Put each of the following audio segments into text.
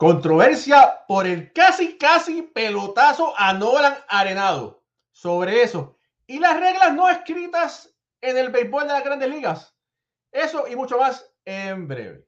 Controversia por el casi, casi pelotazo a Nolan Arenado. Sobre eso. Y las reglas no escritas en el béisbol de las grandes ligas. Eso y mucho más en breve.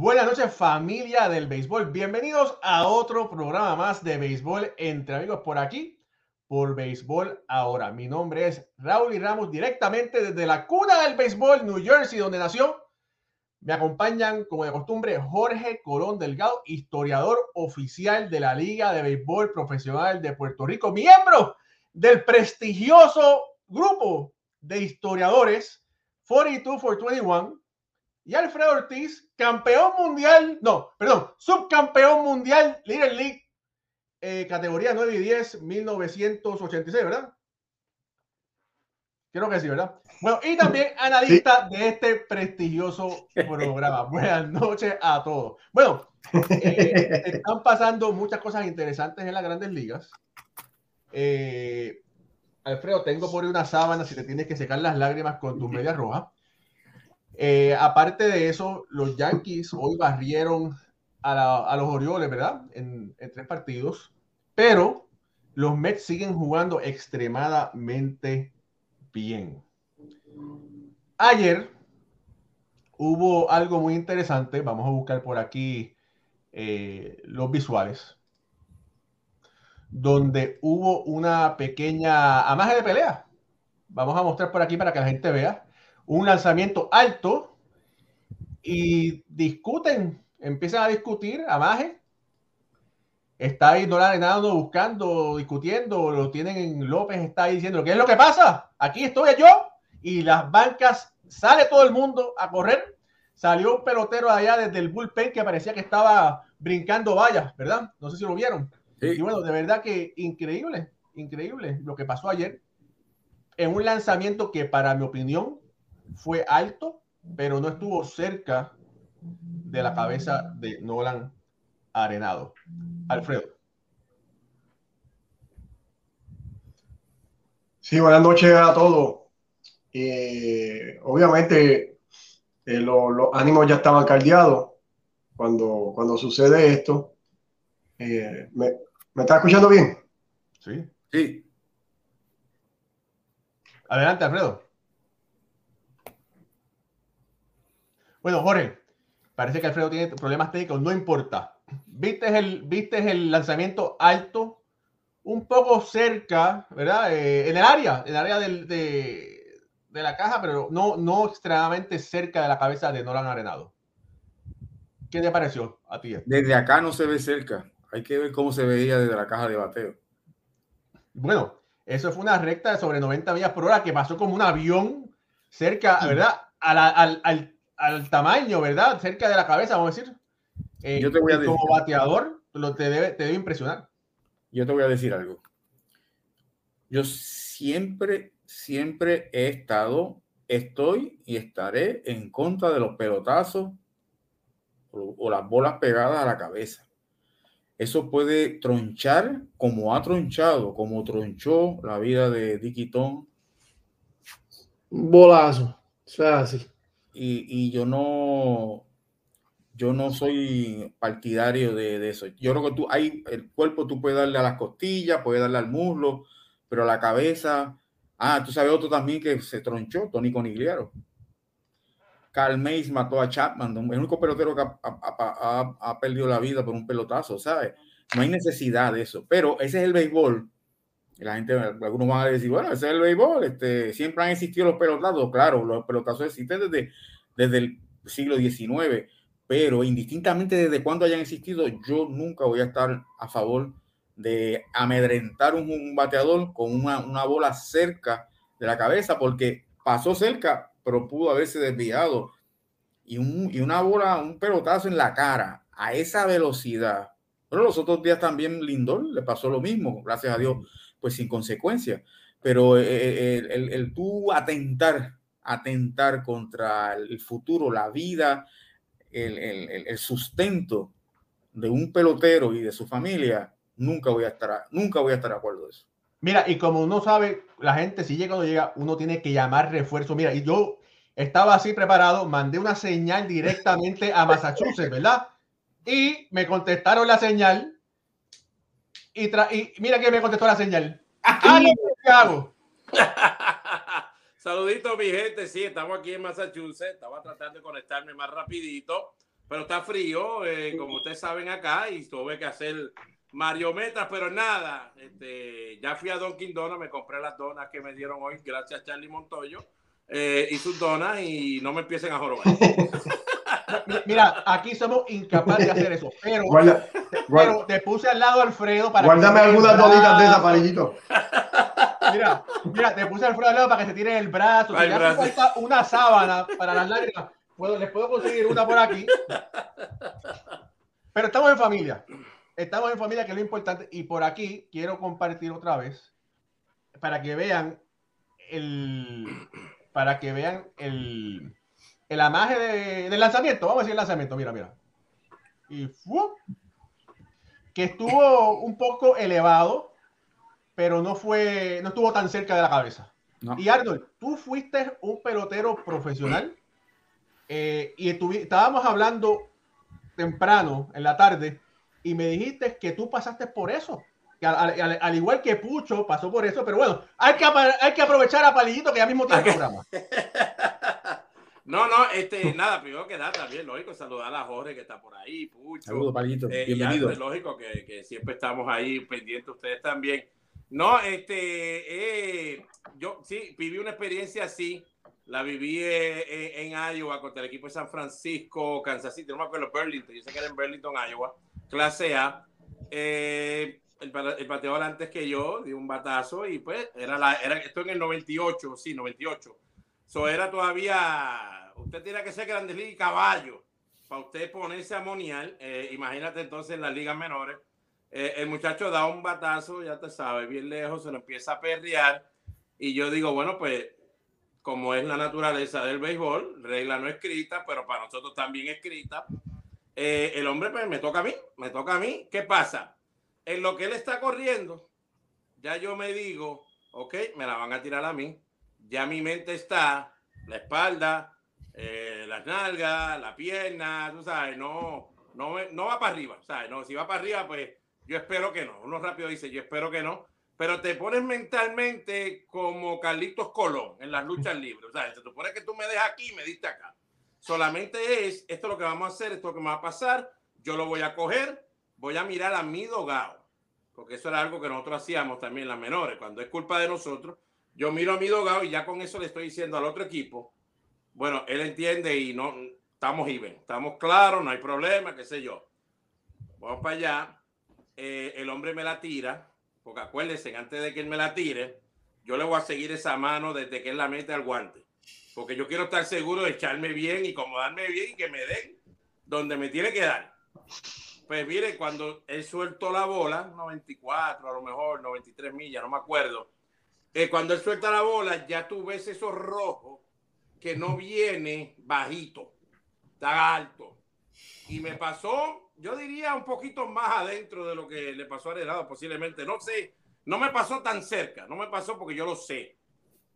Buenas noches familia del béisbol. Bienvenidos a otro programa más de béisbol entre amigos por aquí, por béisbol ahora. Mi nombre es Raúl y Ramos directamente desde la cuna del béisbol, New Jersey, donde nació. Me acompañan, como de costumbre, Jorge Colón Delgado, historiador oficial de la Liga de Béisbol Profesional de Puerto Rico, miembro del prestigioso grupo de historiadores 42 for 21 y Alfredo Ortiz, campeón mundial, no, perdón, subcampeón mundial Little League, eh, categoría 9 y 10, 1986, ¿verdad? Creo que sí, ¿verdad? Bueno, y también analista de este prestigioso programa. Buenas noches a todos. Bueno, eh, están pasando muchas cosas interesantes en las grandes ligas. Eh, Alfredo, tengo por ahí una sábana si te tienes que secar las lágrimas con tus medias rojas. Eh, aparte de eso, los Yankees hoy barrieron a, los Orioles, ¿verdad? En, tres partidos, pero los Mets siguen jugando extremadamente bien. Ayer hubo algo muy interesante, vamos a buscar por aquí eh, los visuales, donde hubo una pequeña amaje de pelea. Vamos a mostrar por aquí para que la gente vea un lanzamiento alto y discuten, empiezan a discutir a Maje. Está ahí Nolan Arenado buscando, discutiendo, lo tienen en López, está ahí diciendo, ¿qué es lo que pasa? Aquí estoy yo y las bancas, sale todo el mundo a correr. Salió un pelotero allá desde el bullpen que parecía que estaba brincando vallas, ¿verdad? No sé si lo vieron. Y bueno, de verdad que increíble, increíble lo que pasó ayer en un lanzamiento que para mi opinión fue alto, pero no estuvo cerca de la cabeza de Nolan Arenado. Alfredo. Sí, buenas noches a todos. Eh, obviamente eh, los ánimos ya estaban caldeados cuando, cuando sucede esto. Eh, ¿me, ¿Me está escuchando bien? Sí. Sí. Adelante, Alfredo. Bueno, Jorge, parece que Alfredo tiene problemas técnicos, no importa. ¿Viste el, viste el lanzamiento alto? Un poco cerca, ¿verdad? Eh, en el área, en el área de, la caja, pero no, no extremadamente cerca de la cabeza de Nolan Arenado. ¿Qué te pareció a ti? Desde acá no se ve cerca. Hay que ver cómo se veía desde la caja de bateo. Bueno, eso fue una recta de sobre 90 millas por hora que pasó como un avión cerca, ¿verdad? al, al al tamaño, ¿verdad? Cerca de la cabeza, vamos a decir. Eh, Yo te voy a decir, como bateador, lo, te, debe, te debe impresionar. Yo te voy a decir algo. Yo siempre, siempre he estado, estoy y estaré en contra de los pelotazos o, las bolas pegadas a la cabeza. Eso puede tronchar como ha tronchado, como tronchó la vida de Dicky Tom. Bolazo. O sea, así y, yo no yo no soy partidario de, eso. Yo creo que tú, hay, el cuerpo tú puedes darle a las costillas, puedes darle al muslo, pero a la cabeza, ah, tú sabes otro también que se tronchó, Tony Conigliaro. Carl Mays mató a Chapman, el único pelotero que ha, perdido la vida por un pelotazo, ¿sabes? No hay necesidad de eso, pero ese es el béisbol. La gente, algunos van a decir, bueno, ese es el béisbol, este, siempre han existido los pelotazos, claro, los pelotazos existen desde, desde el siglo XIX, pero indistintamente desde cuándo hayan existido, yo nunca voy a estar a favor de amedrentar un, un bateador con una, una, bola cerca de la cabeza, porque pasó cerca, pero pudo haberse desviado. Y, un, y una bola, un pelotazo en la cara a esa velocidad. Pero los otros días también Lindor le pasó lo mismo, gracias a Dios, pues sin consecuencia. Pero el, el, el, el tú atentar, atentar contra el futuro, la vida, el, el, el, sustento de un pelotero y de su familia, nunca voy a estar, nunca voy a estar de acuerdo de eso. Mira, y como uno sabe, la gente si llega o no llega, uno tiene que llamar refuerzo. Mira, y yo estaba así preparado, mandé una señal directamente a Massachusetts, ¿verdad? Y me contestaron la señal. Y, y mira que me contestó la señal. ¡Ah, ¿Qué hago? Saludito, mi gente. Sí, estamos aquí en Massachusetts. Estaba tratando de conectarme más rapidito, pero está frío, eh, como ustedes saben acá, y tuve que hacer mariometas, pero nada. Este, ya fui a Dunkin' Donuts, me compré las donas que me dieron hoy, gracias a Charlie Montoyo, eh, y sus donas, y no me empiecen a jorobar. Mira, aquí somos incapaces de hacer eso, pero, guarda, guarda. pero te puse al lado Alfredo para Guárdame algunas donitas de esa. Mira, mira, te puse Alfredo al lado para que se tire el brazo. Si falta una sábana para las lágrimas, puedo, les puedo conseguir una por aquí. Pero estamos en familia. Estamos en familia, que es lo importante. Y por aquí quiero compartir otra vez para que vean el. Para que vean el el amaje de, del lanzamiento, vamos a decir el lanzamiento, mira, mira. Y ¡fu! que estuvo un poco elevado, pero no fue, no estuvo tan cerca de la cabeza. No. Y Arnold, tú fuiste un pelotero profesional eh, y estábamos hablando temprano en la tarde y me dijiste que tú pasaste por eso. Que al, al, al, igual que Pucho pasó por eso, pero bueno, hay que, hay que aprovechar a Palillito que ya mismo tiene el programa. No, no, este, nada, primero que nada, también, lógico, saludar a Jorge que está por ahí, Pucho. Saludos, Palito. Eh, Bienvenido. Es lógico que, que, siempre estamos ahí pendientes, ustedes también. No, este, eh, yo sí, viví una experiencia así, la viví eh, en Iowa contra el equipo de San Francisco, Kansas City, no me acuerdo, Burlington, yo sé que era en Burlington, Iowa, clase A. Eh, el, el bateador antes que yo dio un batazo y pues era la, era, esto en el 98, sí, 98. Eso era todavía, usted tiene que ser Grandes Ligas y caballo para usted ponerse a monial. Eh, imagínate entonces en las ligas menores. Eh, el muchacho da un batazo, ya te sabes, bien lejos, se lo empieza a perrear. Y yo digo, bueno, pues como es la naturaleza del béisbol, regla no escrita, pero para nosotros también escrita. Eh, el hombre pues me toca a mí, me toca a mí. ¿Qué pasa? En lo que él está corriendo, ya yo me digo, ok, me la van a tirar a mí ya mi mente está, la espalda, eh, las nalgas, la pierna, tú sabes, no, no, no va para arriba, ¿sabes? No, si va para arriba, pues yo espero que no. Uno rápido dice, yo espero que no. Pero te pones mentalmente como Carlitos Colón en las luchas libres. O sea, pones que tú me dejas aquí y me diste acá. Solamente es, esto es lo que vamos a hacer, esto es lo que me va a pasar, yo lo voy a coger, voy a mirar a mi dogado. Porque eso era algo que nosotros hacíamos también las menores. Cuando es culpa de nosotros, yo miro a mi dogado y ya con eso le estoy diciendo al otro equipo, bueno, él entiende y no estamos even, estamos claros, no hay problema, qué sé yo. Vamos para allá, eh, el hombre me la tira, porque acuérdense, antes de que él me la tire, yo le voy a seguir esa mano desde que él la mete al guante, porque yo quiero estar seguro de echarme bien y acomodarme bien y que me den donde me tiene que dar. Pues mire, cuando él suelto la bola, 94, a lo mejor 93 millas, no me acuerdo eh, cuando él suelta la bola, ya tú ves esos rojos que no viene bajito, está alto. Y me pasó, yo diría un poquito más adentro de lo que le pasó a Heredado, posiblemente. No sé, no me pasó tan cerca, no me pasó porque yo lo sé.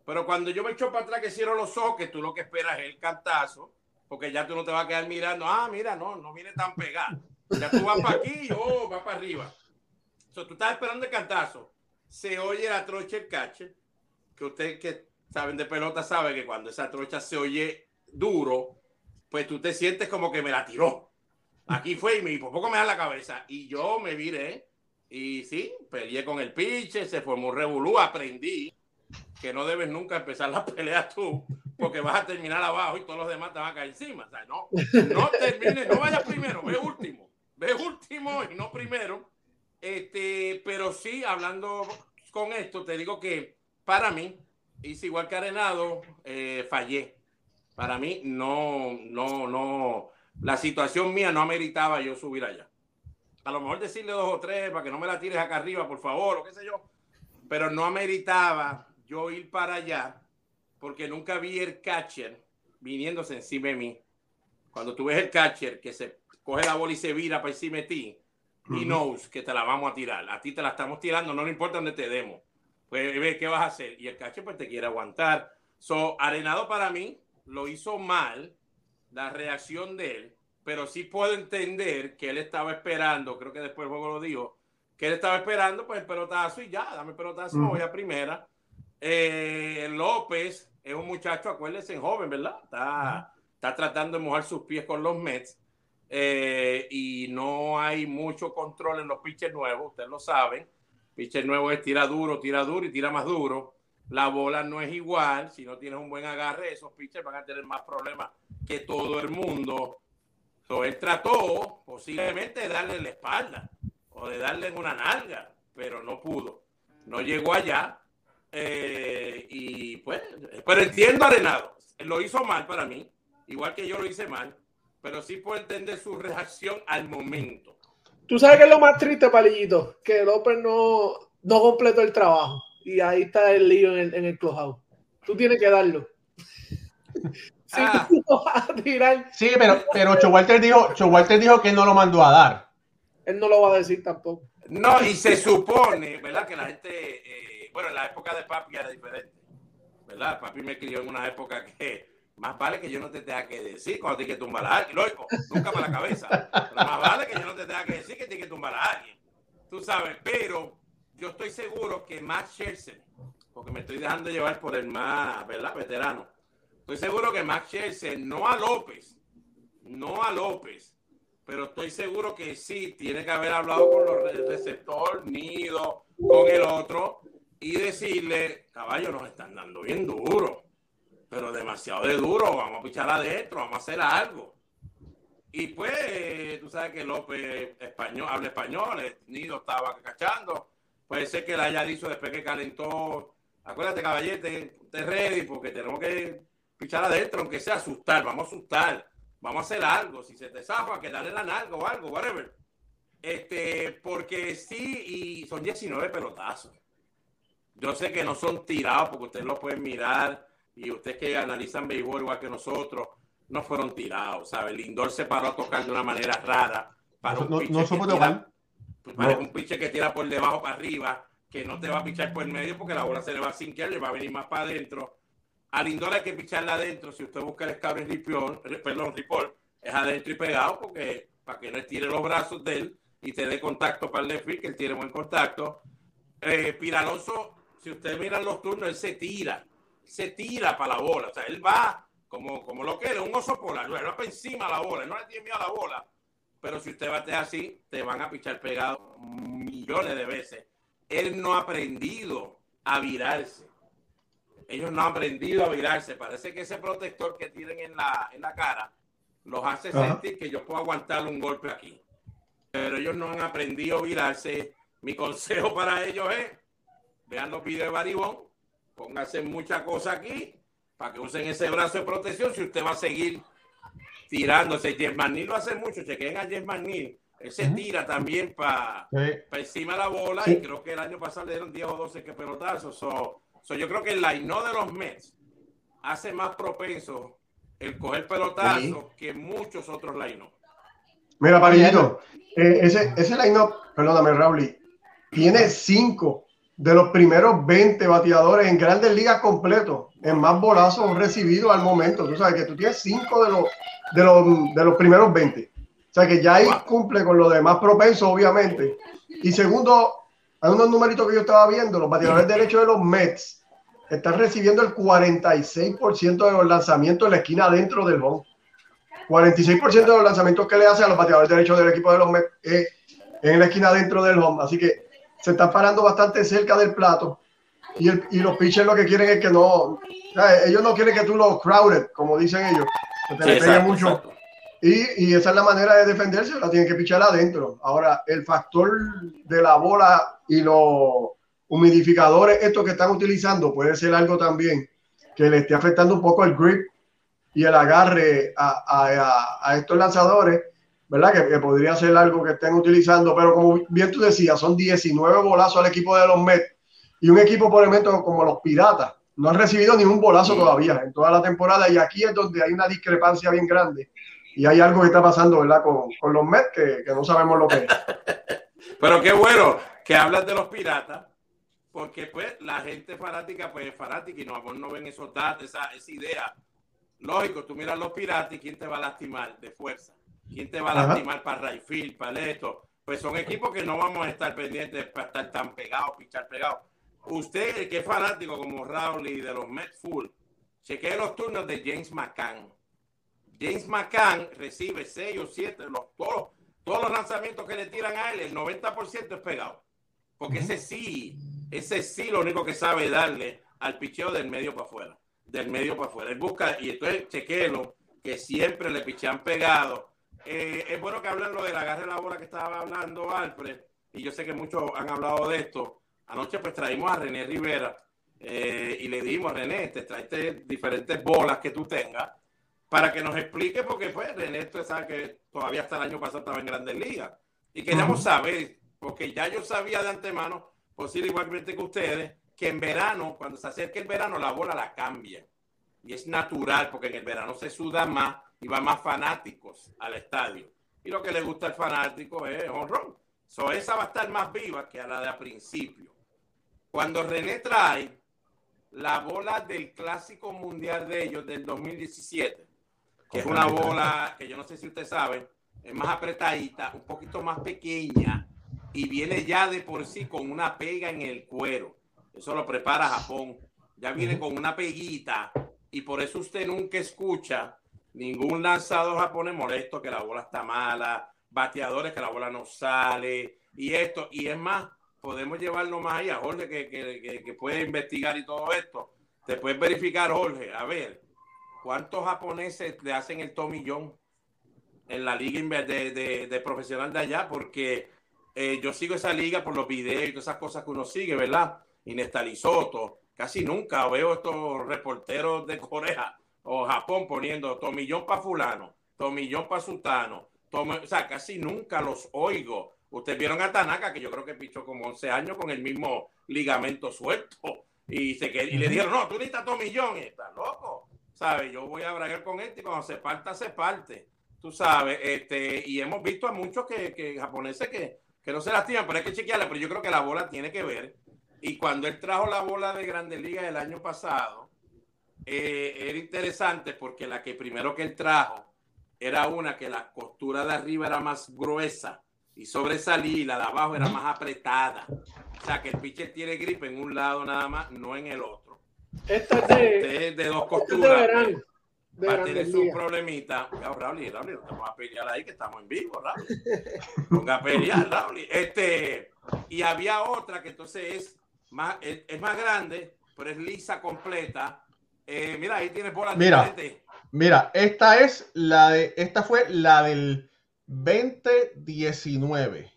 Pero cuando yo me echo para atrás que cierro los ojos, que tú lo que esperas es el cantazo, porque ya tú no te vas a quedar mirando, ah, mira, no, no viene tan pegado. Ya tú vas para aquí y oh, vas para arriba. O sea, tú estás esperando el cantazo se oye la trocha el catcher, que ustedes que saben de pelota saben que cuando esa trocha se oye duro, pues tú te sientes como que me la tiró. Aquí fue y me, por poco me da la cabeza. Y yo me viré y sí, peleé con el pinche, se formó un revolú, aprendí que no debes nunca empezar la pelea tú, porque vas a terminar abajo y todos los demás te van a caer encima. No, no termines, no vayas primero, ve último, ve último y no primero. Este, pero sí, hablando con esto, te digo que para mí, hice igual que Arenado, eh, fallé. Para mí, no, no, no, la situación mía no ameritaba yo subir allá. A lo mejor decirle dos o tres para que no me la tires acá arriba, por favor, o qué sé yo. Pero no ameritaba yo ir para allá porque nunca vi el catcher viniéndose encima de mí. Cuando tú ves el catcher que se coge la bola y se vira para encima de ti, y knows que te la vamos a tirar. A ti te la estamos tirando, no le importa dónde te demos. Pues qué vas a hacer. Y el catcher pues te quiere aguantar. So, Arenado para mí lo hizo mal, la reacción de él, pero sí puedo entender que él estaba esperando, creo que después el juego lo dijo, que él estaba esperando pues el pelotazo y ya, dame el pelotazo, voy a primera. Eh, López es un muchacho, acuérdense, joven, ¿verdad? Está, está tratando de mojar sus pies con los Mets. Eh, y no hay mucho control en los pitchers nuevos, ustedes lo saben. Pitcher nuevo es tira duro, tira duro y tira más duro. La bola no es igual. Si no tienes un buen agarre, esos pitchers van a tener más problemas que todo el mundo. So, él trató posiblemente de darle la espalda o de darle una nalga, pero no pudo. No llegó allá. Eh, y pues, pero entiendo Arenado. Lo hizo mal para mí, igual que yo lo hice mal, pero sí puedo entender su reacción al momento. Tú sabes que es lo más triste, Palillito, que López no, no completó el trabajo. Y ahí está el lío en el, en el clubhouse. Tú tienes que darlo. Sí, ah. sí pero, pero Walter dijo, Walter dijo que no lo mandó a dar. Él no lo va a decir tampoco. No, y se supone, ¿verdad? Que la gente, eh, bueno, en la época de papi era diferente, ¿verdad? Papi me crió en una época que más vale que yo no te tenga que decir cuando tienes que tumbar a alguien. Lógico, nunca para la cabeza. más vale que yo no te tenga que decir que tienes que tumbar a alguien. Tú sabes, pero yo estoy seguro que Max Scherzer, porque me estoy dejando llevar por el más, ¿verdad? Veterano. Estoy seguro que Max Scherzer, no a López, no a López, pero estoy seguro que sí, tiene que haber hablado con los receptores, Nido, con el otro, y decirle, caballo, nos están dando bien duro pero demasiado de duro, vamos a pichar adentro, vamos a hacer algo. Y pues, tú sabes que López español, habla español, Nido estaba cachando, puede ser que la haya dicho después que calentó, acuérdate caballete, te ready porque tenemos que pichar adentro, aunque sea asustar, vamos a asustar, vamos a hacer algo, si se te zafa, que darle la nalga o algo, whatever. Este, porque sí, y son 19 pelotazos. Yo sé que no son tirados porque ustedes lo pueden mirar y ustedes que analizan béisbol igual que nosotros, no fueron tirados, ¿sabes? Lindor se paró a tocar de una manera rara. Para un no, no somos tira, pues para un pitcher que tira por debajo para arriba, que no te va a pichar por el medio porque la bola se le va a sinquear, le va a venir más para adentro. A Lindor hay que picharla adentro. Si usted busca el scouting report, perdón, report, es adentro y pegado porque para que no estire los brazos de él y te dé contacto para el left que él tiene buen contacto. Eh, Piraloso, si usted mira los turnos, él se tira se tira para la bola. O sea, él va como, como lo que es, un oso polar. Él va para encima de la bola. no le tiene miedo a la bola. Pero si usted bate así, te van a pichar pegado millones de veces. Él no ha aprendido a virarse. Ellos no han aprendido a virarse. Parece que ese protector que tienen en la, en la cara los hace sentir que yo puedo aguantar un golpe aquí. Pero ellos no han aprendido a virarse. Mi consejo para ellos es, vean los videos de Baribón, póngase mucha cosa aquí para que usen ese brazo de protección si usted va a seguir tirándose. Jesmanil lo hace mucho, chequen a Jesmanil. Él se tira también para encima de la bola y creo que el año pasado le dieron 10 o 12 que pelotazos. So, yo creo que el line de los Mets hace más propenso el coger pelotazo que muchos otros line Mira, Parillito, eh, ese, ese line-up, perdóname, Raúl, tiene cinco de los primeros 20 bateadores en grandes ligas completos, en más bolazos recibidos al momento. Tú sabes que tú tienes 5 de los, de, los, de los primeros 20. O sea que ya ahí cumple con lo de más propenso, obviamente. Y segundo, hay unos numeritos que yo estaba viendo, los bateadores derechos de los Mets están recibiendo el 46% de los lanzamientos en la esquina dentro del home. 46% de los lanzamientos que le hacen a los bateadores derechos del equipo de los Mets en la esquina dentro del home. Así que se están parando bastante cerca del plato. Y, el, y los pitchers lo que quieren es que no, ellos no quieren que tú los crowded, como dicen ellos, que te le mucho. Y, y, esa es la manera de defenderse, la tienen que pichar adentro. Ahora, el factor de la bola y los humidificadores, estos que están utilizando, puede ser algo también que le esté afectando un poco el grip y el agarre a, a, a estos lanzadores, ¿verdad? Que, que, podría ser algo que estén utilizando, pero como bien tú decías, son 19 bolazos al equipo de los Mets y un equipo, por ejemplo, como los Piratas, no han recibido ningún bolazo todavía en toda la temporada y aquí es donde hay una discrepancia bien grande y hay algo que está pasando, ¿verdad? Con, con los Mets que, que, no sabemos lo que es. Pero qué bueno que hablas de los Piratas, porque pues la gente fanática pues es fanática y no, no ven esos datos, esa, esa idea. Lógico, tú miras los Piratas y quién te va a lastimar de fuerza, quién te va a lastimar para Rayfield, para esto. Pues son equipos que no vamos a estar pendientes para estar tan pegados, pichar pegados Usted, que es fanático como Raúl y de los Mets Full, chequee los turnos de James McCann. James McCann recibe 6 o 7, los, todos, todos los lanzamientos que le tiran a él, el 90% es pegado. Porque ese sí, ese sí lo único que sabe darle al picheo del medio para afuera. Del medio para afuera. Él busca, y entonces chequelo, que siempre le pichean pegado. Eh, es bueno que hablen lo del agarre de la bola que estaba hablando Alfred, y yo sé que muchos han hablado de esto. Anoche pues traímos a René Rivera eh, y le dimos, René, te traiste diferentes bolas que tú tengas para que nos explique, porque pues René, tú sabes que todavía hasta el año pasado estaba en Grandes Ligas. Y queríamos saber, porque ya yo sabía de antemano, posible igualmente que ustedes, que en verano, cuando se acerque el verano, la bola la cambia. Y es natural, porque en el verano se suda más y va más fanáticos al estadio. Y lo que le gusta al fanático es honrón. So, esa va a estar más viva que a la de a principio. Cuando René trae la bola del clásico mundial de ellos del 2017, que es una bola que yo no sé si usted sabe, es más apretadita, un poquito más pequeña y viene ya de por sí con una pega en el cuero. Eso lo prepara Japón. Ya viene con una peguita y por eso usted nunca escucha ningún lanzador japonés molesto que la bola está mala, bateadores que la bola no sale y esto. Y es más, podemos llevarlo más allá. Jorge, que, que, que, puede investigar y todo esto. Te puedes verificar, Jorge, a ver, ¿cuántos japoneses le hacen el tomillón en la liga de, de, profesional de allá? Porque eh, yo sigo esa liga por los videos y todas esas cosas que uno sigue, ¿verdad? Inestalizoto. Casi nunca veo estos reporteros de Corea o Japón poniendo tomillón para fulano, tomillón para sutano. o sea, casi nunca los oigo Ustedes vieron a Tanaka, que yo creo que pichó como 11 años con el mismo ligamento suelto. Y, se, y le dijeron, no, tú necesitas dos millones. Estás loco. ¿Sabes? Yo voy a bragar con este y cuando se parta, se parte. Tú sabes. este Y hemos visto a muchos que, que japoneses que, que no se lastiman, pero hay que chequearla. Pero yo creo que la bola tiene que ver. Y cuando él trajo la bola de Grandes Ligas el año pasado, eh, era interesante porque la que primero que él trajo era una que la costura de arriba era más gruesa y sobresalí, la de abajo era más apretada. O sea que el pitcher tiene gripe en un lado nada más, no en el otro. Esta es de, este es de dos costuras. De va a tener su problemita. Raúl, Raúl, vamos a pelear ahí que estamos en vivo, Raúl. Ponga a pelear, Raúl. Este, y había otra que entonces es más, es, es más grande, pero es lisa completa. Eh, mira, ahí tienes bolas mira, Mira, esta es la de, esta fue la del 2019,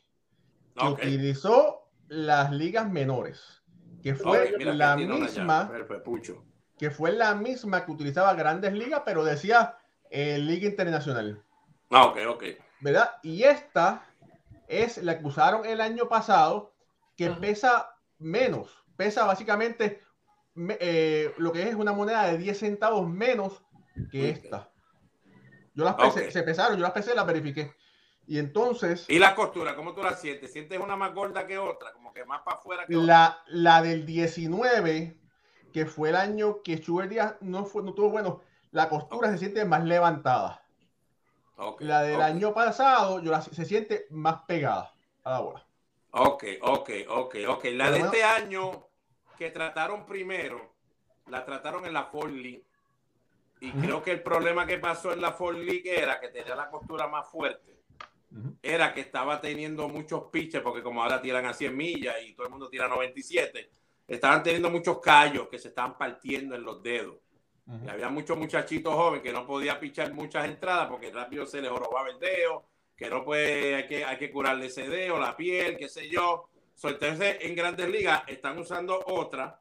que utilizó las ligas menores, que fue la misma que fue la misma que utilizaba grandes ligas, pero decía eh, Liga Internacional. Ah, ok, ok. ¿Verdad? Y esta es la que usaron el año pasado, que pesa menos, pesa básicamente eh, lo que es una moneda de 10 centavos menos que esta. Yo las pesé, se pesaron, yo las pesé, las verifiqué. Y entonces. ¿Y la costura? ¿Cómo tú la sientes? ¿Sientes una más gorda que otra? Como que más para afuera que la, otra. La del 19, que fue el año que Schubert Díaz no, fue, no tuvo bueno, la costura se siente más levantada. Okay, la del okay. año pasado yo la, se siente más pegada a la bola. Ok, ok, ok, ok. La Pero de bueno, este año que trataron primero, la trataron en la Ford League y uh -huh. creo que el problema que pasó en la Ford League era que tenía la costura más fuerte. Uh -huh. Era que estaba teniendo muchos pitches, porque como ahora tiran a 100 millas y todo el mundo tira 97, estaban teniendo muchos callos que se estaban partiendo en los dedos. Y había muchos muchachitos jóvenes que no podía pichar muchas entradas porque rápido se les jorobaba el dedo, que no puede, hay que, hay que curarle ese dedo, la piel, qué sé yo. Entonces, en grandes ligas están usando otra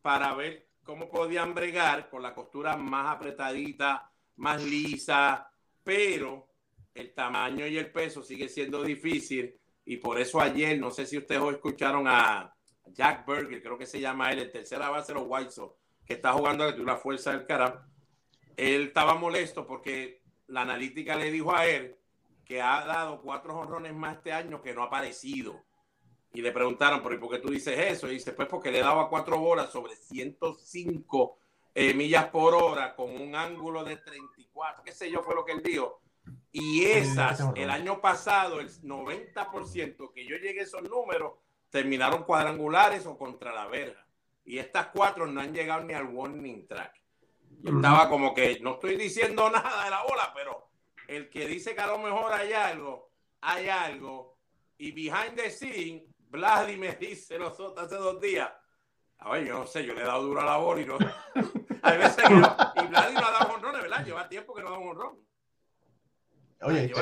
para ver cómo podían bregar con la costura más apretadita, más lisa, pero el tamaño y el peso sigue siendo difícil y por eso ayer, no sé si ustedes escucharon a Jack Berger, creo que se llama él, el tercera base de los White Sox, que está jugando de una fuerza del cara. Él estaba molesto porque la analítica le dijo a él que ha dado cuatro honrones más este año que no ha aparecido. Y le preguntaron, ¿por qué tú dices eso? Y dice, pues porque le daba cuatro bolas sobre 105 eh, millas por hora con un ángulo de 34, qué sé yo, fue lo que él dijo. Y esas, el año pasado, el 90% que yo llegué a esos números, terminaron cuadrangulares o contra la verga. Y estas cuatro no han llegado ni al warning track. estaba como que no estoy diciendo nada de la bola, pero el que dice que a lo mejor hay algo, hay algo. Y behind the scene, Vladimir dice los otros hace dos días. A ver, yo no sé, yo le he dado duro a la bola y no. Hay veces que no. Y Vladimir no ha dado honrones, ¿verdad? Lleva tiempo que no da un honrón. Oye,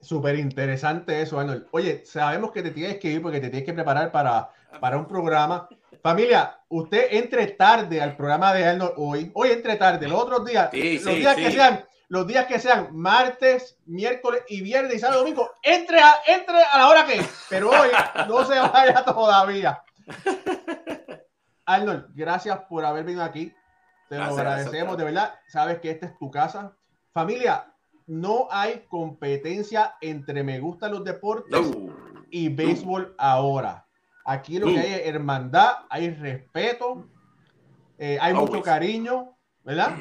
súper interesante eso, Arnold. Oye, sabemos que te tienes que ir porque te tienes que preparar para, para un programa. Familia, usted entre tarde al programa de Arnold hoy. Hoy entre tarde, los otros días, los días que sean, los días que sean martes, miércoles y viernes y sábado y domingo, entre a, entre a la hora que Pero hoy no se vaya todavía. Arnold, gracias por haber venido aquí. Te lo agradecemos, de verdad. Sabes que esta es tu casa. Familia, no hay competencia entre me gustan los deportes y béisbol ahora. Aquí lo que hay es hermandad, hay respeto, eh, hay mucho cariño, ¿verdad?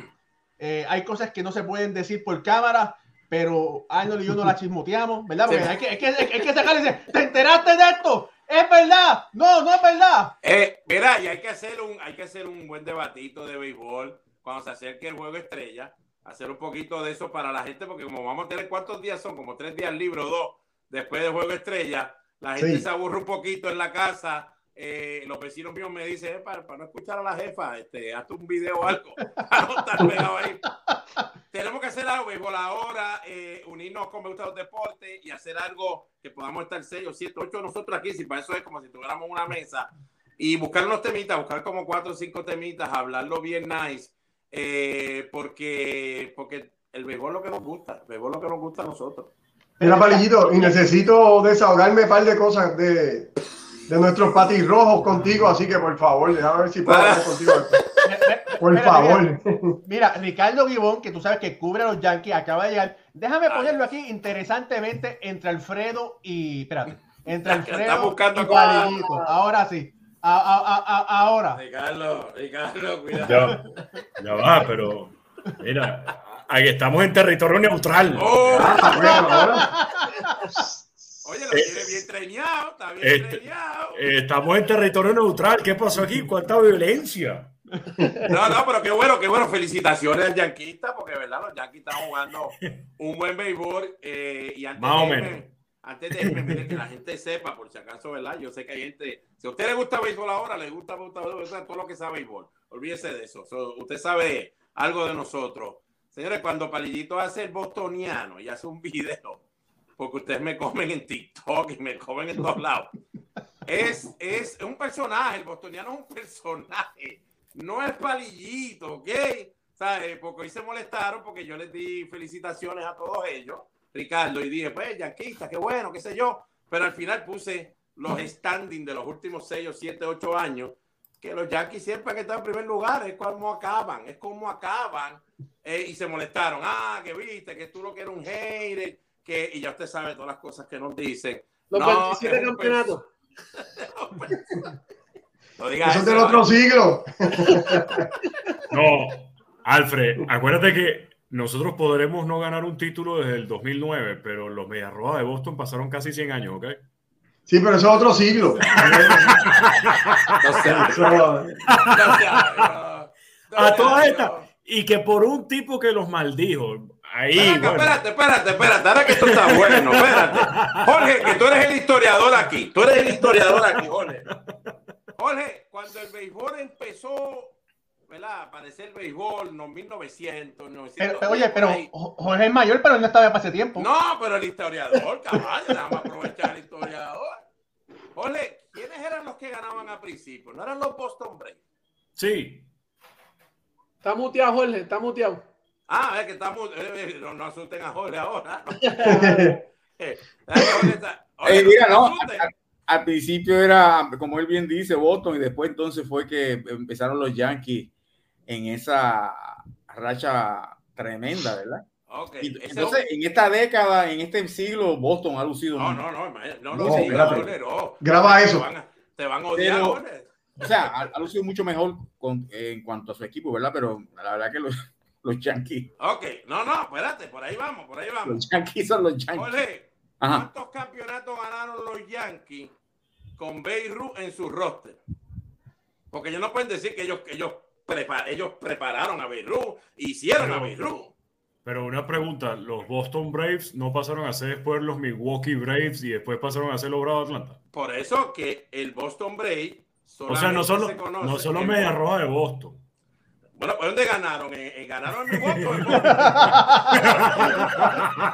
Eh, hay cosas que no se pueden decir por cámara, pero Arnold y yo no la chismoteamos, ¿verdad? Porque hay, que, hay, que, hay que sacarle ¿te enteraste de esto? ¿Es verdad? No, no es verdad. Eh, mira, y hay que hacer un, hay que hacer un buen debatito de béisbol cuando se acerque el juego estrella hacer un poquito de eso para la gente, porque como vamos a tener cuántos días son, como tres días libres dos, después del juego estrella, la gente se aburre un poquito en la casa. Eh, los vecinos míos me dicen, eh, para, no escuchar a la jefa, este, hazte un video o algo, ahí. Tenemos que hacer algo, béisbol ahora, eh, unirnos con Me Gusta los Deportes y hacer algo que podamos estar seis o siete, ocho nosotros aquí, si para eso es como si tuviéramos una mesa, y buscar unos temitas, buscar como cuatro o cinco temitas, hablarlo bien nice, eh, porque, porque el béisbol es lo que nos gusta, el béisbol es lo que nos gusta a nosotros. Mira, Palillito, y necesito desahogarme un par de cosas de, de nuestros patis rojos contigo, así que por favor, déjame ver si puedo hablar contigo. Por favor. Mira, Ricardo Gibón, que tú sabes que cubre a los Yankees, acaba de llegar. Déjame ponerlo aquí interesantemente entre Alfredo y. Espérate. Entre Alfredo y Palillito. Ahora sí ahora. Ricardo, Ricardo, cuidado. Ya, ya va, pero mira, ahí estamos en territorio neutral. Oh, Oye, lo tiene bien treñado, está bien este, estamos en territorio neutral. ¿Qué pasó aquí? ¿Cuánta violencia? No, no, pero qué bueno, qué bueno. Felicitaciones al yanquista, porque verdad, los yanquis están jugando un buen béisbol. Eh, y antes Más o menos antes de que la gente sepa, por si acaso, ¿verdad? Yo sé que hay gente, si a usted le gusta béisbol ahora, le gusta, todo lo que sabe béisbol, olvídese de eso. usted sabe algo de nosotros. Señores, cuando Palillito hace el bostoniano y hace un video, porque ustedes me comen en TikTok y me comen en todos lados, es, es un personaje, el bostoniano es un personaje, no es Palillito, ¿ok? ¿Sabes? Porque hoy se molestaron porque yo les di felicitaciones a todos ellos Ricardo, y dije, pues, yanquista, qué bueno, qué sé yo. Pero al final puse los standings de los últimos 6 o 7, 8 años, que los Yankees siempre han estado en primer lugar, es como acaban, es como acaban. Eh, y se molestaron, ah, que viste, que tú lo que eres un hater, que, y ya usted sabe todas las cosas que nos dicen. Los no, 27 campeonatos. no digas eso. es del otro siglo. no, Alfred, acuérdate que nosotros podremos no ganar un título desde el 2009, pero los Mediarrojas de Boston pasaron casi 100 años, ¿ok? Sí, pero eso es otro siglo. A todas estas. Y que por un tipo que los maldijo. Ahí, espérate, espérate, espérate, ahora que esto está bueno, espérate. Jorge, que tú eres el historiador aquí, tú eres el historiador aquí, Jorge. Jorge, cuando el béisbol empezó, ¿verdad? Aparecer el béisbol, no 1900, 900. Pero, oye, pero Jorge es mayor, pero no estaba para ese tiempo. No, pero el historiador, caballo, nada más aprovechar el historiador. Jorge, ¿quiénes eran los que ganaban al principio? ¿No eran los Boston Braves? Sí. Está muteado, Jorge, está muteado. Ah, es que estamos. Eh, no, no asusten a Jorge ahora. eh, Oye, mira, no, al, al, principio era, como él bien dice, Boston, y después entonces fue que empezaron los Yankees en esa racha tremenda, ¿verdad? Okay. Entonces, en esta década, en este siglo, Boston ha lucido. No, no, no, no, no, no, sí, no, Graba eso. Te van a, te van a odiar, Pero, o sea, ha, ha, lucido mucho mejor con, eh, en cuanto a su equipo, ¿verdad? Pero la verdad que los, los Yankees. Ok, no, no, espérate, por ahí vamos, por ahí vamos. Los Yankees son los Yankees. Jorge, ¿cuántos Ajá. campeonatos ganaron los Yankees con Beirut en su roster? Porque ellos no pueden decir que ellos, que ellos, prepar, ellos prepararon a Beirut, hicieron Pero- a Beirut. Pero una pregunta, ¿los Boston Braves no pasaron a ser después los Milwaukee Braves y después pasaron a ser los Bravos de Atlanta? Por eso que el Boston Brave O sea, no solo, se no solo media roja de Boston. Bueno, ¿por dónde ganaron? ¿En, en ganaron en Milwaukee en?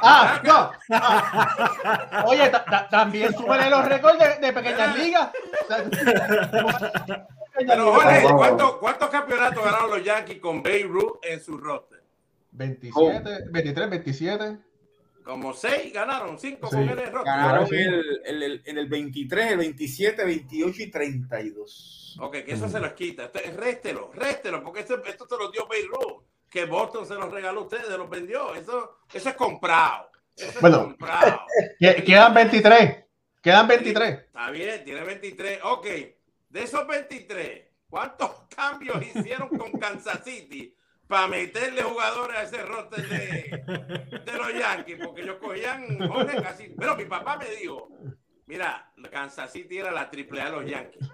Ah, no. Ah. Oye, ta- ta- también súbele los récords de, de pequeñas ligas. O sea, Pero Jorge, ¿cuántos, ¿cuántos campeonatos ganaron los Yankees con Beirut en su roster? 27, 23, 27. Como seis ganaron, cinco Sí. con en el roster. Ganaron Sí. el, el, el- en el 23, el 27, 28 y 32. Ok, que eso se los quita. Este- Réstelo, réstelo, porque esto, esto se los dio Beirut. Que Boston se los regaló a ustedes, se los vendió. Eso, eso es comprado. Eso es Bueno. comprado. Que- Quedan 23. Quedan 23. Está bien, tiene 23. Ok, de esos 23, ¿cuántos cambios hicieron con Kansas City para meterle jugadores a ese roster de, de los Yankees? Porque ellos cogían jóvenes. Pero mi papá me dijo: Mira, Kansas City era la triple A de los Yankees.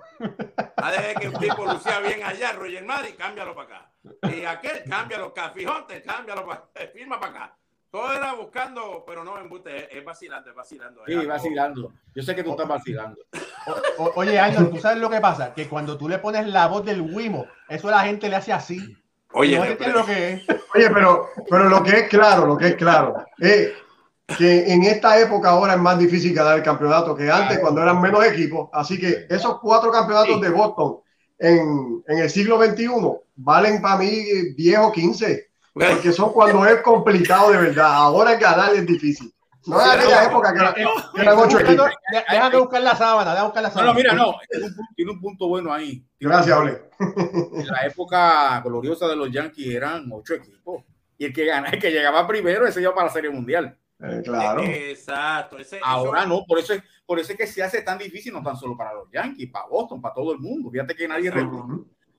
A ver que un tipo lucía bien allá, Roger Madrid, cámbialo para acá. Y aquel, cámbialo, Café Hunter, cámbialo para firma para acá. Todo era buscando, pero no, embuste, es, es vacilando, es vacilando. Sí, vacilando. Yo sé que tú estás vacilando. O- o- oye, Arnold, ¿tú sabes lo que pasa? Que cuando tú le pones la voz del Wimo, eso a la gente le hace así. Oye, no entiende lo que es. Oye, pero, pero lo que es claro, lo que es claro, es que en esta época ahora es más difícil ganar el campeonato que antes, cuando eran menos equipos. Así que esos cuatro campeonatos Sí. de Boston en, en el siglo XXI valen para mí 10 o 15, porque son cuando es complicado de verdad. Ahora ganar es difícil. No es aquella época que, era- que eran ocho equipos. de- Déjame buscar la sábana, déjame buscar la sábana. no, mira, no. Tiene un, pu- tiene un punto bueno ahí. Gracias, Ole. En la época gloriosa de los Yankees eran ocho equipos. Y el que gana, el que llegaba primero, ese iba para la Serie Mundial. Eh, claro. Exacto. Ese, Ahora eso- no, por eso, es, por eso es que se hace tan difícil, no tan solo para los Yankees, para Boston, para todo el mundo. Fíjate que nadie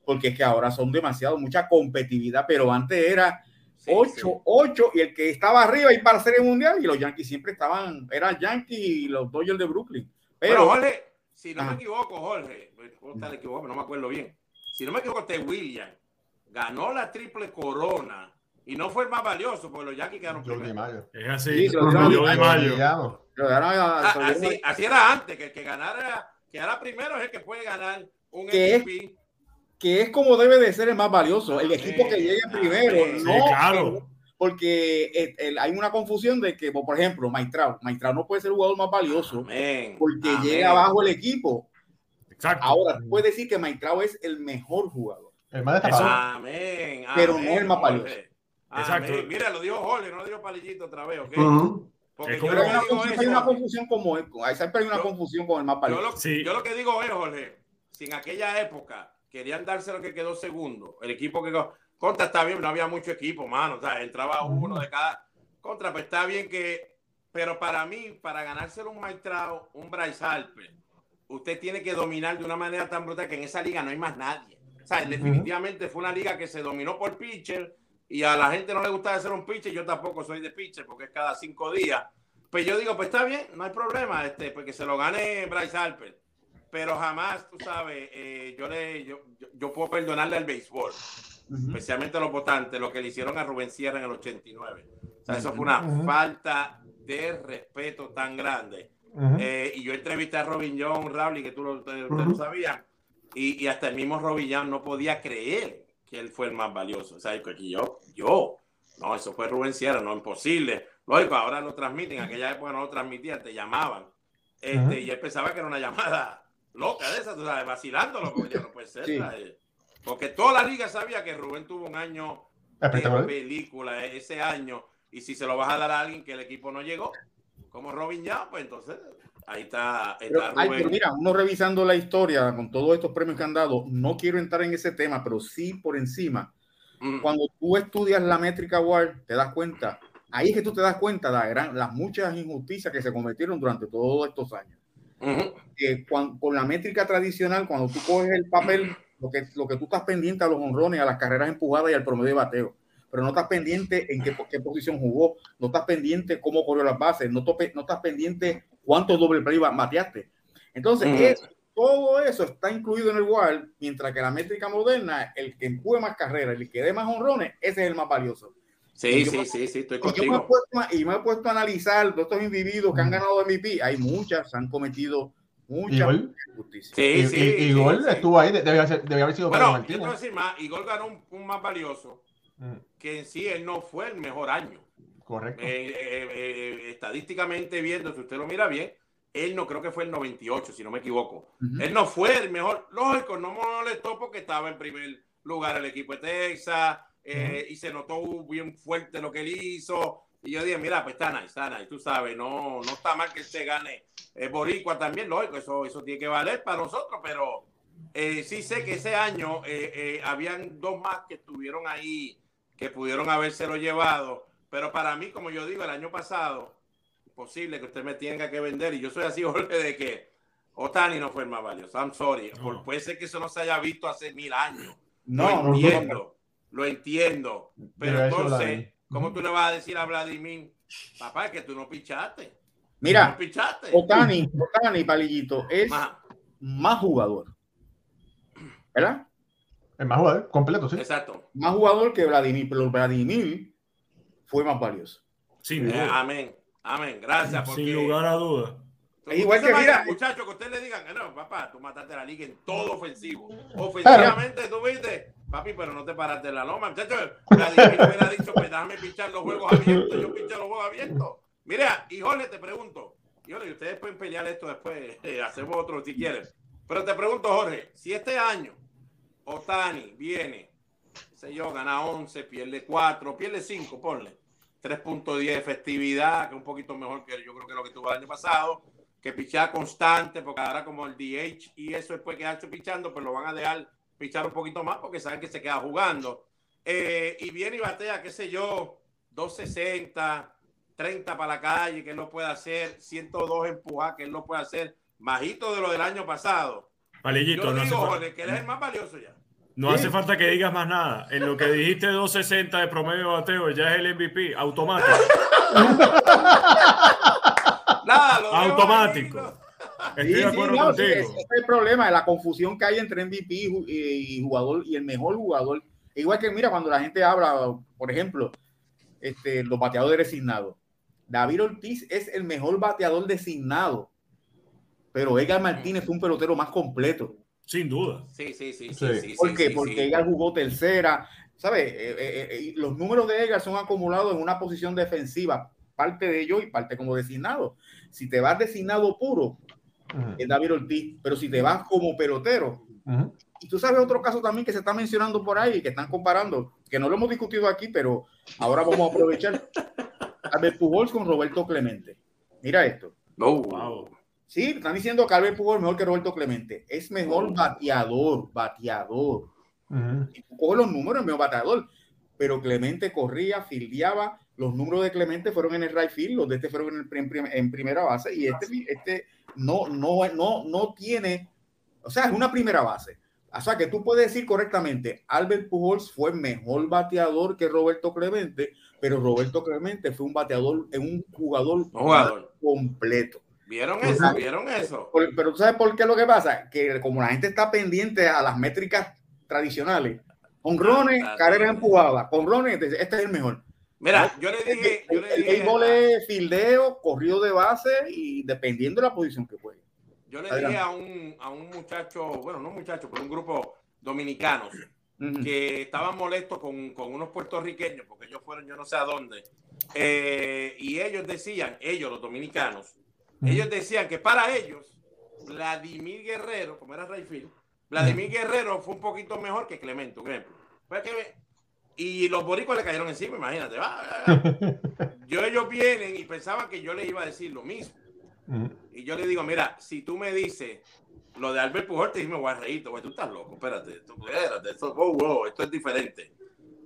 porque es que ahora son demasiado, mucha competitividad, pero antes era sí, 8, sí. 8 y el que estaba arriba iba para la Serie Mundial y los Yankees siempre estaban, eran Yankees y los Dodgers de Brooklyn. Pero Pero Jorge, si no Ah. me equivoco, Jorge, puedo estar equivocado, no me acuerdo bien. Si no me equivoco, este William ganó la triple corona y no fue el más valioso, porque los Yankees quedaron Jordi primero. Mayo. Es así. Sí, mayo. Era- Ah, dieron- así, así era antes, que el que ganara, que era primero es el que puede ganar un ¿Qué? MVP. que es como debe de ser el más valioso, el equipo que llegue primero. Sí, no claro. porque eh, el- hay una confusión de que, por ejemplo, Maitrao, Maitrao no puede ser el jugador más valioso Amén. porque Amén. llega abajo el equipo. Exacto. Ahora, puedes decir que Maitrao es el mejor jugador. El más. Amén. Pero no el más Jorge. Exacto. Mira, lo dijo Jorge, no lo dijo Palillito otra vez, ¿ok? Porque Es yo lo que una, digo confusión, es, hay una Jorge, confusión como hay siempre hay una Yo- confusión con el más Yo valioso. lo, Sí. yo lo que digo es, Jorge, si en aquella época querían darse lo que quedó segundo, el equipo que quedó- contra está bien, no había mucho equipo, mano, o sea, entraba uno de cada contra, pues está bien que, pero para mí, para ganárselo un Maitrao, un Bryce Harper, usted tiene que dominar de una manera tan brutal que en esa liga no hay más nadie. O sea, definitivamente fue una liga que se dominó por pitcher y a la gente no le gustaba ser un pitcher, yo tampoco soy de pitcher porque es cada cinco días. Pues yo digo, pues está bien, no hay problema, este, porque se lo gane Bryce Harper. Pero jamás, tú sabes, eh, yo, le, yo, yo, puedo perdonarle al béisbol, especialmente a los votantes, lo que le hicieron a Rubén Sierra en el 89. O sea, eso fue una falta de respeto tan grande. Eh, y yo entrevisté a Robin John Rowley, que tú lo, te- sabían. y, y hasta el mismo Robillán no podía creer que él fue el más valioso. O sea, que yo, yo, no, eso fue Rubén Sierra, no, imposible. Lógico, ahora lo transmiten, en aquella época no lo transmitían, te llamaban. Este, Y él pensaba que era una llamada loca de esa, tú sabes, vacilándolo, porque ya no puede ser. Porque toda la liga sabía que Rubén tuvo un año de película ese año, y si se lo vas a dar a alguien que el equipo no llegó, como Robin ya, pues entonces ahí está, Pero, está ay, Rubén. pero mira, uno revisando la historia con todos estos premios que han dado, no quiero entrar en ese tema, pero sí por encima. Mm. Cuando tú estudias la métrica Award, te das cuenta, ahí es que tú te das cuenta de la gran- las muchas injusticias que se cometieron durante todos estos años. Ujú. Que cuan- con la métrica tradicional, cuando tú coges el papel, lo que, lo que tú estás pendiente a los honrones, a las carreras empujadas y al promedio de bateo, pero no estás pendiente en qué, qué posición jugó, no estás pendiente cómo corrió las bases, no, tope- no estás pendiente cuántos doble play bateaste. Entonces, Ujú. eso- todo eso está incluido en el WAR, mientras que la métrica moderna, el que empuje más carreras, el que dé más honrones, ese es el más valioso. Sí, sí, me- sí, sí, estoy Y yo me he contigo. puesto y me he puesto a analizar de estos individuos que han ganado MVP. Hay muchas, han cometido muchas Igual. injusticias. Sí, Y, sí, y- y sí, Gol sí. estuvo ahí, de- debe, haber- debe haber sido Bueno, a Martínez. decir más, Igor ganó un, un más valioso, Mm, que en sí él no fue el mejor año. Correcto. Eh, eh, eh, estadísticamente viendo, si usted lo mira bien, él no creo que fue el 98, si no me equivoco. Él no fue el mejor. Lógico, no molestó porque estaba en primer lugar el equipo de Texas eh, y se notó bien fuerte lo que él hizo. Y yo dije, mira, pues está nice, está nice, tú sabes, no, no está mal que él se gane. Es Boricua también, lógico, eso, eso tiene que valer para nosotros, pero eh, sí sé que ese año eh, habían dos más que estuvieron ahí, que pudieron habérselo llevado. Pero para mí, como yo digo, el año pasado, imposible que usted me tenga que vender. Y yo soy así, Jorge, de que Otani no fue el más valioso. I'm sorry. No. Por- puede ser que eso no se haya visto hace mil años. No, lo no, entiendo. Lo entiendo. Pero Debe entonces. ¿cómo tú le vas a decir a Vladimir, papá, que tú no pichaste? No Mira, pichaste. Otani, Otani, Palillito, es Ajá, más jugador. ¿Verdad? El más jugador, completo, sí. exacto. Más jugador que Vladimir, pero Vladimir fue más valioso. Sin Eh, amén. Amén. Gracias. Porque Sin lugar a duda. Es igual que, mira- muchachos, que usted le digan, no, papá, tú mataste la liga en todo ofensivo. Ofensivamente, tú viste, papi, pero no te paraste en la loma. Muchachos, Vladimir hubiera dicho, pues déjame pichar los juegos abiertos. Yo picho los juegos abiertos. Mira, y Jorge, te pregunto, y Jorge, ustedes pueden pelear esto después, eh, hacemos otro si quieren. Pero te pregunto, Jorge, si este año Otani viene, sé yo, gana 11, pierde 4, pierde 5, ponle. 3.10 de efectividad, que es un poquito mejor que yo creo que lo que tuvo el año pasado, que pichea constante, porque ahora como el DH y eso después quedarse pichando, pues lo van a dejar pichar un poquito más porque saben que se queda jugando. Eh, y viene y batea, qué sé yo, 260, 30 para la calle, que él lo puede hacer, 102 empujar, que él lo puede hacer, bajito de lo del año pasado. Palillito, Yo no digo, Jorge, que él es el más valioso ya. No hace falta que digas más nada. En lo que dijiste 260 de promedio de bateo, ya es el MVP, automático. Nada, lo Automático. Estoy Sí, de sí, acuerdo no, contigo. ese es el problema, la confusión que hay entre MVP y jugador y el mejor jugador. Igual que, mira, cuando la gente habla, por ejemplo, este, los bateadores designados. David Ortiz es el mejor bateador designado, pero Edgar Martínez fue un pelotero más completo. Sin duda. Sí, sí, sí, sí, Sí. ¿Por sí, qué? sí, Porque sí. Edgar jugó tercera, ¿sabes? Eh, eh, eh, los números de Edgar son acumulados en una posición defensiva, parte de ello y parte como designado. Si te vas designado puro, es David Ortiz, pero si te vas como pelotero, y tú sabes otro caso también que se está mencionando por ahí, que están comparando, que no lo hemos discutido aquí, pero ahora vamos a aprovechar. Albert Pujols con Roberto Clemente. Mira esto. No. Wow. Sí, están diciendo que Albert Pujols es mejor que Roberto Clemente. Es mejor bateador, bateador. Si tú coges los números, es mejor bateador. Pero Clemente corría, fildeaba. Los números de Clemente fueron en el right field, los de este fueron en, el prim- en primera base. Y este, este no, no, no, no tiene, o sea, es una primera base. O sea, que tú puedes decir correctamente, Albert Pujols fue mejor bateador que Roberto Clemente, pero Roberto Clemente fue un bateador, un jugador, Jugador. completo. ¿Vieron eso? ah, ¿Vieron eso? Por- Pero tú sabes por qué lo que pasa, que como la gente está pendiente a las métricas tradicionales, honrones, Ah, carreras sí. empujadas, honrones, este este es el mejor. Mira, yo le dije, yo El, béisbol es fildeo, corrido de base y dependiendo de la posición que juegue. yo le dije a un, a un muchacho, bueno, no un muchacho, pero un grupo dominicanos que estaban molestos con, con, unos puertorriqueños porque ellos fueron yo no sé a dónde. Eh, y ellos decían, ellos los dominicanos, ellos decían que para ellos, Vladimir Guerrero, como era Rayfield, Vladimir Guerrero fue un poquito mejor que Clemente, un ejemplo. y los boricos le cayeron encima, imagínate. Yo ellos vienen y pensaban que yo les iba a decir lo mismo. Y yo le digo, mira, si tú me dices lo de Albert Pujol, te dime, voy a reír, tú estás loco, espérate, espérate esto, oh, esto es diferente.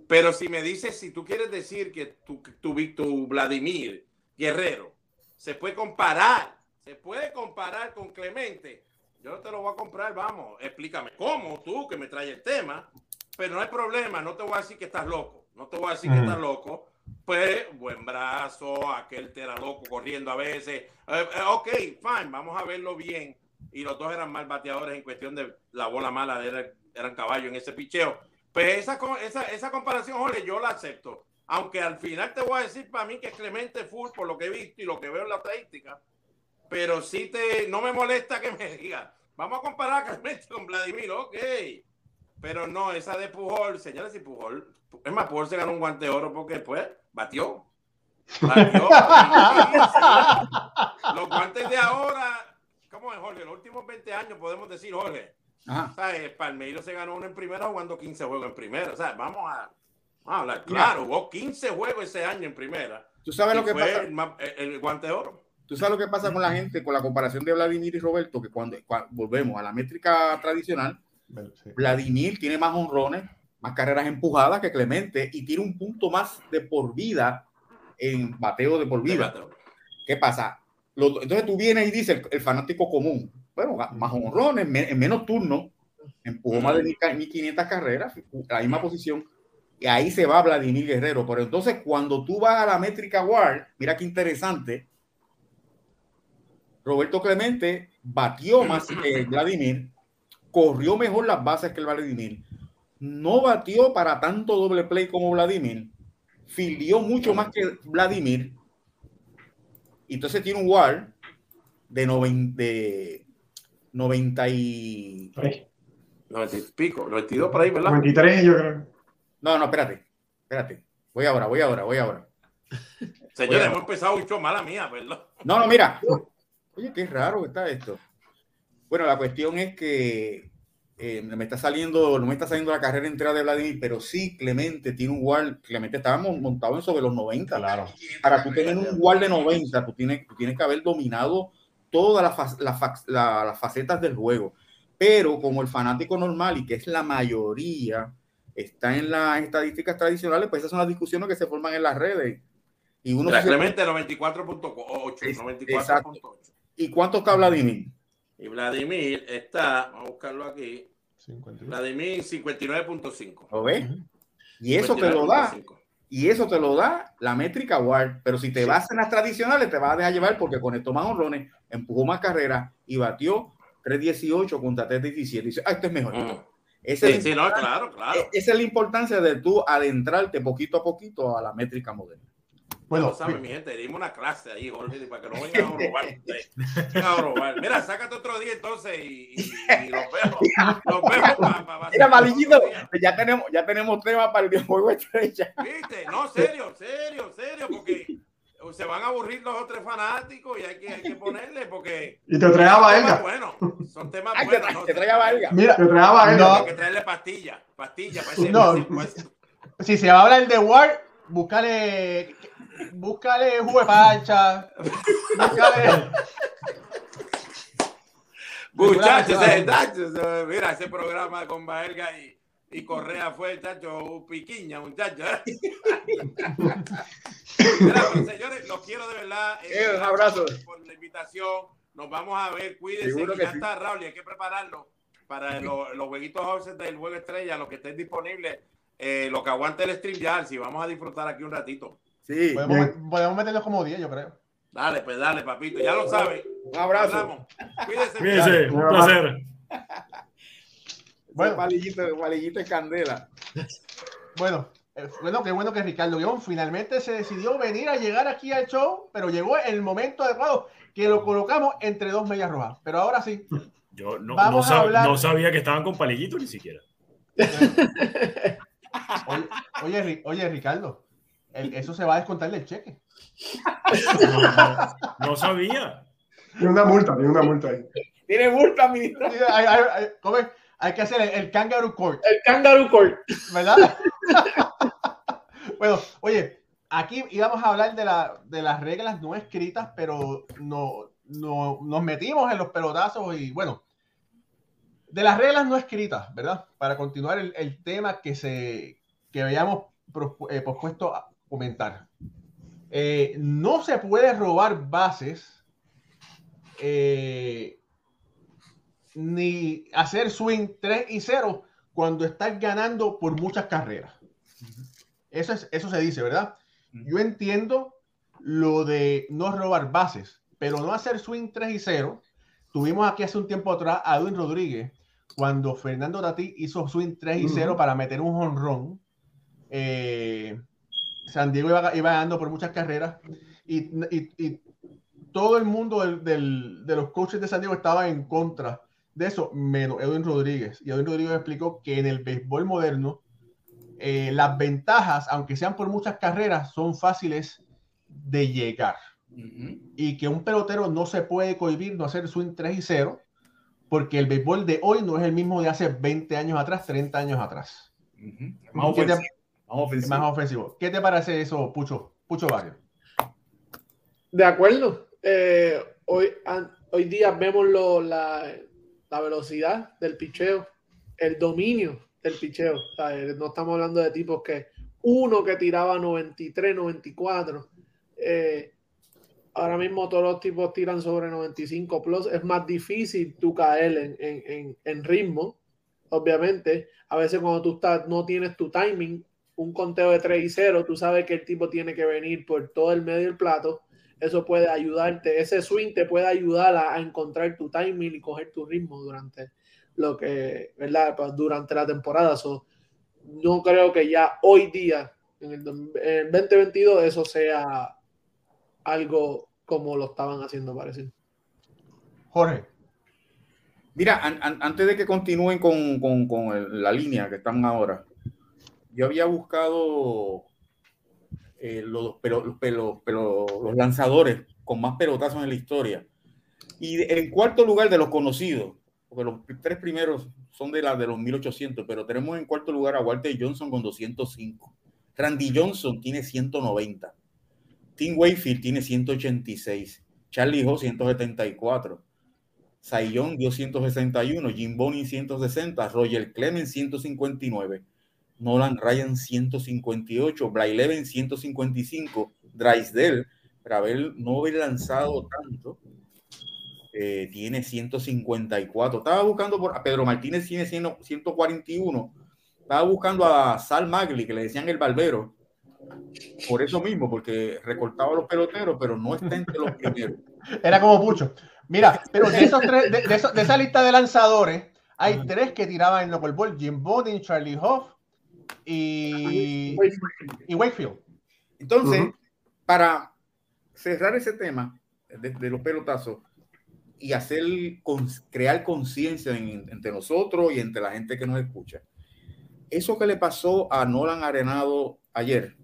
Pero si me dices, si tú quieres decir que tu, tu, tu Vladimir Guerrero se puede comparar, se puede comparar con Clemente, yo no te lo voy a comprar, vamos, explícame cómo tú que me traes el tema, pero no hay problema, no te voy a decir que estás loco, no te voy a decir que estás loco, pues buen brazo, aquel te era loco corriendo a veces. Eh, eh, ok, fine, vamos a verlo bien. Y los dos eran mal bateadores en cuestión de la bola mala, de, eran caballos en ese picheo. Pues esa, esa, esa comparación, Jorge, yo la acepto. Aunque al final te voy a decir para mí que Clemente Full, por lo que he visto y lo que veo en la estadística, pero sí te, no me molesta que me diga, vamos a comparar a Clemente con Vladimir, ok. Pero no, esa de Pujol, señores, y Pujol, es más, Pujol se ganó un guante de oro porque después batió. Batió. Los guantes de ahora, ¿cómo es, Jorge? Los últimos 20 años podemos decir, Jorge. ¿sabes? Palmeiro se ganó uno en primera jugando 15 juegos en primera. O sea, vamos a, Claro, jugó 15 juegos ese año en primera. ¿Tú sabes lo que pasa? El, guante de oro. ¿Tú sabes lo que pasa con la gente, con la comparación de Vladimir y Roberto? Que cuando, volvemos a la métrica tradicional, Vladimir tiene más honrones, más carreras empujadas que Clemente y tiene un punto más de por vida en bateo de por vida. ¿Qué pasa? entonces tú vienes y dices, el, fanático común, bueno, más honrones, en menos turnos, empujó más de 1500 carreras, la misma posición, y ahí se va Vladimir Guerrero. Pero entonces cuando tú vas a la métrica WAR, mira qué interesante, Roberto Clemente batió más que Vladimir, corrió mejor las bases que el Vladimir, no batió para tanto doble play como Vladimir, filió mucho más que Vladimir, y entonces tiene un WAR de, 90, de 90 y... 90 y pico, 92 por ahí, ¿verdad? 93 yo creo. No, no, espérate, espérate. Voy ahora, voy ahora, voy ahora. Señores, hemos empezado mucho mala mía, ¿verdad? No, no, mira. Oye, qué raro está esto. Bueno, la cuestión es que eh, me está saliendo, no me está saliendo la carrera entera de Vladimir, pero sí, Clemente tiene un wall, Clemente estábamos montados en sobre los 90. Claro. Para tú tener un wall de 90, tú tienes, tienes que haber dominado todas las, las, facetas del juego. Pero como el fanático normal, y que es la mayoría, está en las estadísticas tradicionales, pues esas son las discusiones que se forman en las redes. Y uno Clemente 94.8, ¿Y cuánto está Vladimir? Y Vladimir está, vamos a buscarlo aquí. Vladimir 59.5. ¿Lo ves? Y eso te lo da. Y eso te lo da la métrica WAR. Pero si te vas en las tradicionales, te vas a dejar llevar porque conectó más honrones, empujó más carreras y batió 3.18 contra 3.17. Dice, ah, esto es mejor. Esa, sí, sí, no, claro, claro. E-, esa es la importancia de tú adentrarte poquito a poquito a la métrica moderna. Bueno, sabe, mi gente, dimos una clase ahí, Jorge, para que no vengan a robar. a robar. Mira, sácate otro día entonces y, y, los vemos. Los vemos para. Mira, Malillito, ya tenemos, ya tenemos tema para el videojuego estrella. ¿Viste? No, serio, serio, serio, porque se van a aburrir los otros fanáticos y hay que, hay que ponerle porque. Y te traía a Bueno, son temas buenos. Te, te traía a Mira, te traía a No. Hay que traerle pastilla, pastilla. Para ese, no. Si se va a hablar de War, búscale búscale jugo de pancha. Búscale. Muchachos, mira, ese programa con Baelga y, y Correa fue, el tacho piquiña, muchachos. señores, los quiero de verdad. Eh, un abrazo. Por la invitación. Nos vamos a ver. Cuídense. Que ya está Raúl y hay que prepararlo para los, los jueguitos del juego estrella, los que estén disponibles, eh, lo que aguante el stream ya, si vamos a disfrutar aquí un ratito. Sí. Podemos, podemos meterlos como 10, yo creo. Dale, pues dale, papito. Ya lo sabes. Un abrazo. Cuídese. Cuídese. Un placer. Bueno. Palillito, palillito de candela. Bueno, eh, bueno, qué bueno que Ricardo Guión finalmente se decidió venir a llegar aquí al show, pero llegó el momento adecuado que lo colocamos entre dos medias rojas. Pero ahora sí. Yo no, Vamos no a sab- hablar- no sabía que estaban con palillito ni siquiera. Oye, oye, Ri- oye, Ricardo, el- eso se va a descontar del cheque. No, no, no sabía. Tiene una multa, tiene una multa ahí. Tiene multa hay- ¿cómo es? Hay que hacer el, el kangaroo court, El Kangaroo Court. ¿verdad? bueno, oye, aquí íbamos a hablar de, la, de las reglas no escritas, pero no, no, nos metimos en los pelotazos y bueno, de las reglas no escritas, ¿verdad? Para continuar el, el tema que, se, que habíamos prospu- eh, a comentar. Eh, no se puede robar bases eh, ni hacer swing 3 y 0 cuando estás ganando por muchas carreras. Eso, es, eso se dice, ¿verdad? Yo entiendo lo de no robar bases, pero no hacer swing 3 y 0. Tuvimos aquí hace un tiempo atrás a Edwin Rodríguez cuando Fernando Tati hizo swing 3 y 0 Ujú. para meter un honrón. Eh, San Diego iba, iba ganando por muchas carreras y, y- y todo el mundo del- del- de los coaches de San Diego estaba en contra de eso, menos Edwin Rodríguez. Y Edwin Rodríguez explicó que en el béisbol moderno eh, las ventajas, aunque sean por muchas carreras, son fáciles de llegar. Y que un pelotero no se puede cohibir no hacer swing 3 y 0, porque el béisbol de hoy no es el mismo de hace 20 años atrás, 30 años atrás. Más ¿Qué te- ofensivo. Más Es ofensivo. más ofensivo. ¿Qué te parece eso, Pucho? Pucho Barrio. De acuerdo. Eh, hoy, an- hoy día vemos lo- la, la velocidad del picheo, el dominio del picheo. Eh, no estamos hablando de tipos que uno que tiraba 93, 94. eh, ahora mismo todos los tipos tiran sobre 95 plus. Es más difícil tú caer en, en- en- en ritmo, obviamente. A veces cuando tú estás, no tienes tu timing, un conteo de 3 y 0, tú sabes que el tipo tiene que venir por todo el medio del plato eso puede ayudarte, ese swing te puede ayudar a, a encontrar tu timing y coger tu ritmo durante lo que, ¿verdad? Pues, Durante la temporada. So, no creo que ya hoy día, en el, dos- en el 2022, eso sea algo como lo estaban haciendo, parece. Jorge. Mira, an- an- antes de que continúen con, con- con el- la línea que están ahora, yo había buscado eh, los, pero, pero- pero los lanzadores con más pelotazos en la historia. Y en cuarto lugar de los conocidos, porque los tres primeros son de, los 1800, pero tenemos en cuarto lugar a Walter Johnson con 205. Randy Johnson tiene 190. Tim Wakefield tiene 186. Charlie Ho 174. Cy Young dio 161, Jim Bonnie 160, Roger Clemens 159, Nolan Ryan 158, Bray Leven 155, Drysdale, para haber, no haber lanzado tanto, eh, tiene 154. Estaba buscando por a Pedro Martínez tiene 100 141. Estaba buscando a Sal Magli, que le decían el barbero, por eso mismo, porque recortaba los peloteros, pero no está entre los primeros. Era como Pucho. Mira, pero de, esos tres, de, de esa lista de lanzadores, hay tres que tiraban el Knuckle Ball: Jim Bowden, Charlie Hoff y, y Wakefield. Entonces, para cerrar ese tema de, de los pelotazos y hacer con- crear conciencia en- entre nosotros y entre la gente que nos escucha, eso que le pasó a Nolan Arenado ayer,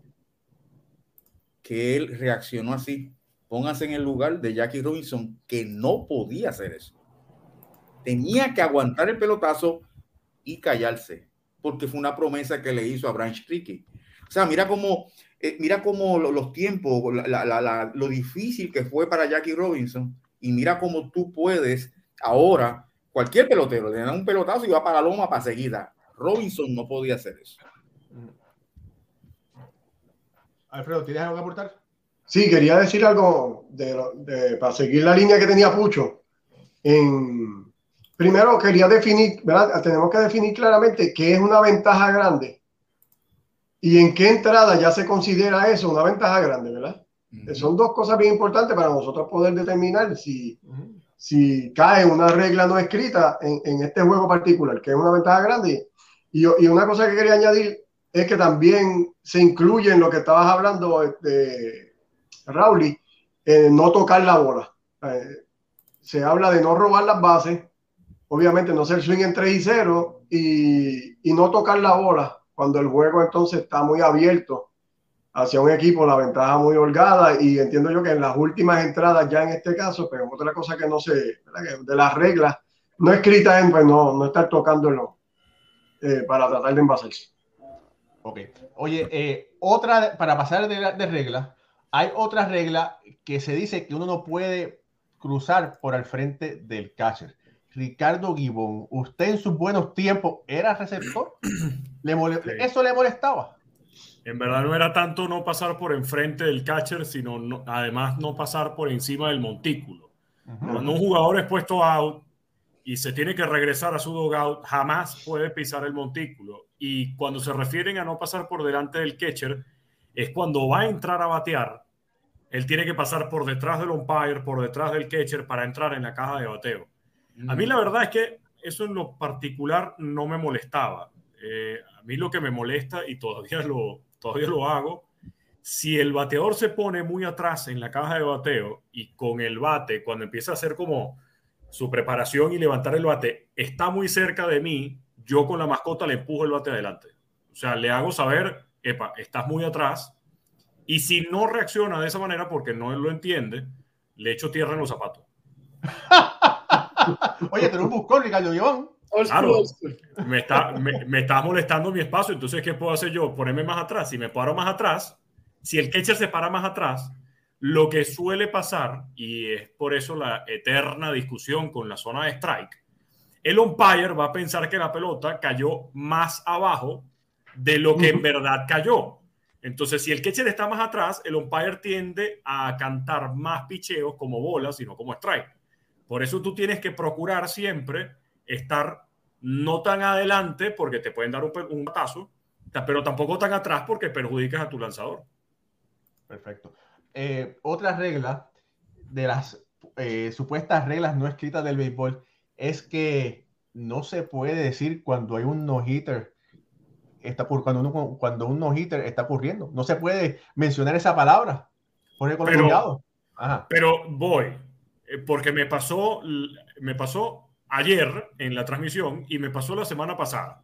que él reaccionó así, póngase en el lugar de Jackie Robinson, que no podía hacer eso. Tenía que aguantar el pelotazo y callarse, porque fue una promesa que le hizo a Branch Tricky. O sea, mira cómo, eh, mira cómo lo- los tiempos, la- la- la- la- lo difícil que fue para Jackie Robinson, y mira cómo tú puedes ahora, cualquier pelotero, le dan un pelotazo y va para la loma para seguida. Robinson no podía hacer eso. Alfredo, ¿tienes algo que aportar? Sí, quería decir algo de- para seguir la línea que tenía Pucho. En, primero quería definir, ¿verdad? Tenemos que definir claramente qué es una ventaja grande y en qué entrada ya se considera eso una ventaja grande, ¿verdad? Son dos cosas bien importantes para nosotros poder determinar si, si cae una regla no escrita en, en este juego particular, que es una ventaja grande. Y, y una cosa que quería añadir es que también se incluye en lo que estabas hablando, de Rauli, no tocar la bola. Eh, se habla de no robar las bases, obviamente no ser swing en 3 y 0 y, no tocar la bola cuando el juego entonces está muy abierto hacia un equipo, la ventaja muy holgada y entiendo yo que en las últimas entradas ya en este caso, pero otra cosa que no sé, de las reglas no escritas en, pues no, no estar tocándolo eh, para tratar de envasarse. Ok. Oye, eh, otra, para pasar de, de reglas, hay otra regla que se dice que uno no puede cruzar por al frente del catcher. Ricardo Gibón, ¿usted en sus buenos tiempos era receptor? ¿Le ¿Eso le molestaba? En verdad no era tanto no pasar por enfrente del catcher, sino además no pasar por encima del montículo. Cuando un jugador es puesto out y se tiene que regresar a su dugout, jamás puede pisar el montículo. Y cuando se refieren a no pasar por delante del catcher, es cuando va a entrar a batear, él tiene que pasar por detrás del umpire, por detrás del catcher para entrar en la caja de bateo. A mí la verdad es que eso en lo particular no me molestaba. Eh, a mí lo que me molesta, y todavía lo, todavía lo hago, si el bateador se pone muy atrás en la caja de bateo y con el bate, cuando empieza a hacer como su preparación y levantar el bate, está muy cerca de mí, yo con la mascota le empujo el bate adelante. O sea, le hago saber, epa, estás muy atrás. Y si no reacciona de esa manera porque no lo entiende, le echo tierra en los zapatos. Oye, pero un buscón, Ricardo Iván. Claro, me está, me, molestando mi espacio, entonces ¿qué puedo hacer yo? Ponerme más atrás. Si me paro más atrás, si el catcher se para más atrás, lo que suele pasar, y es por eso la eterna discusión con la zona de strike, el umpire va a pensar que la pelota cayó más abajo de lo que en verdad cayó. Entonces, si el catcher está más atrás, el umpire tiende a cantar más picheos como bolas, sino como strike. Por eso tú tienes que procurar siempre estar no tan adelante porque te pueden dar un, un batazo, pero tampoco tan atrás porque perjudicas a tu lanzador. Perfecto. Eh, otra regla de las eh, supuestas reglas no escritas del béisbol es que no se puede decir cuando hay un no-hitter está por, cuando, uno, cuando un no-hitter está ocurriendo. No se puede mencionar esa palabra. pero, pero voy, porque me pasó, me pasó ayer en la transmisión y me pasó la semana pasada.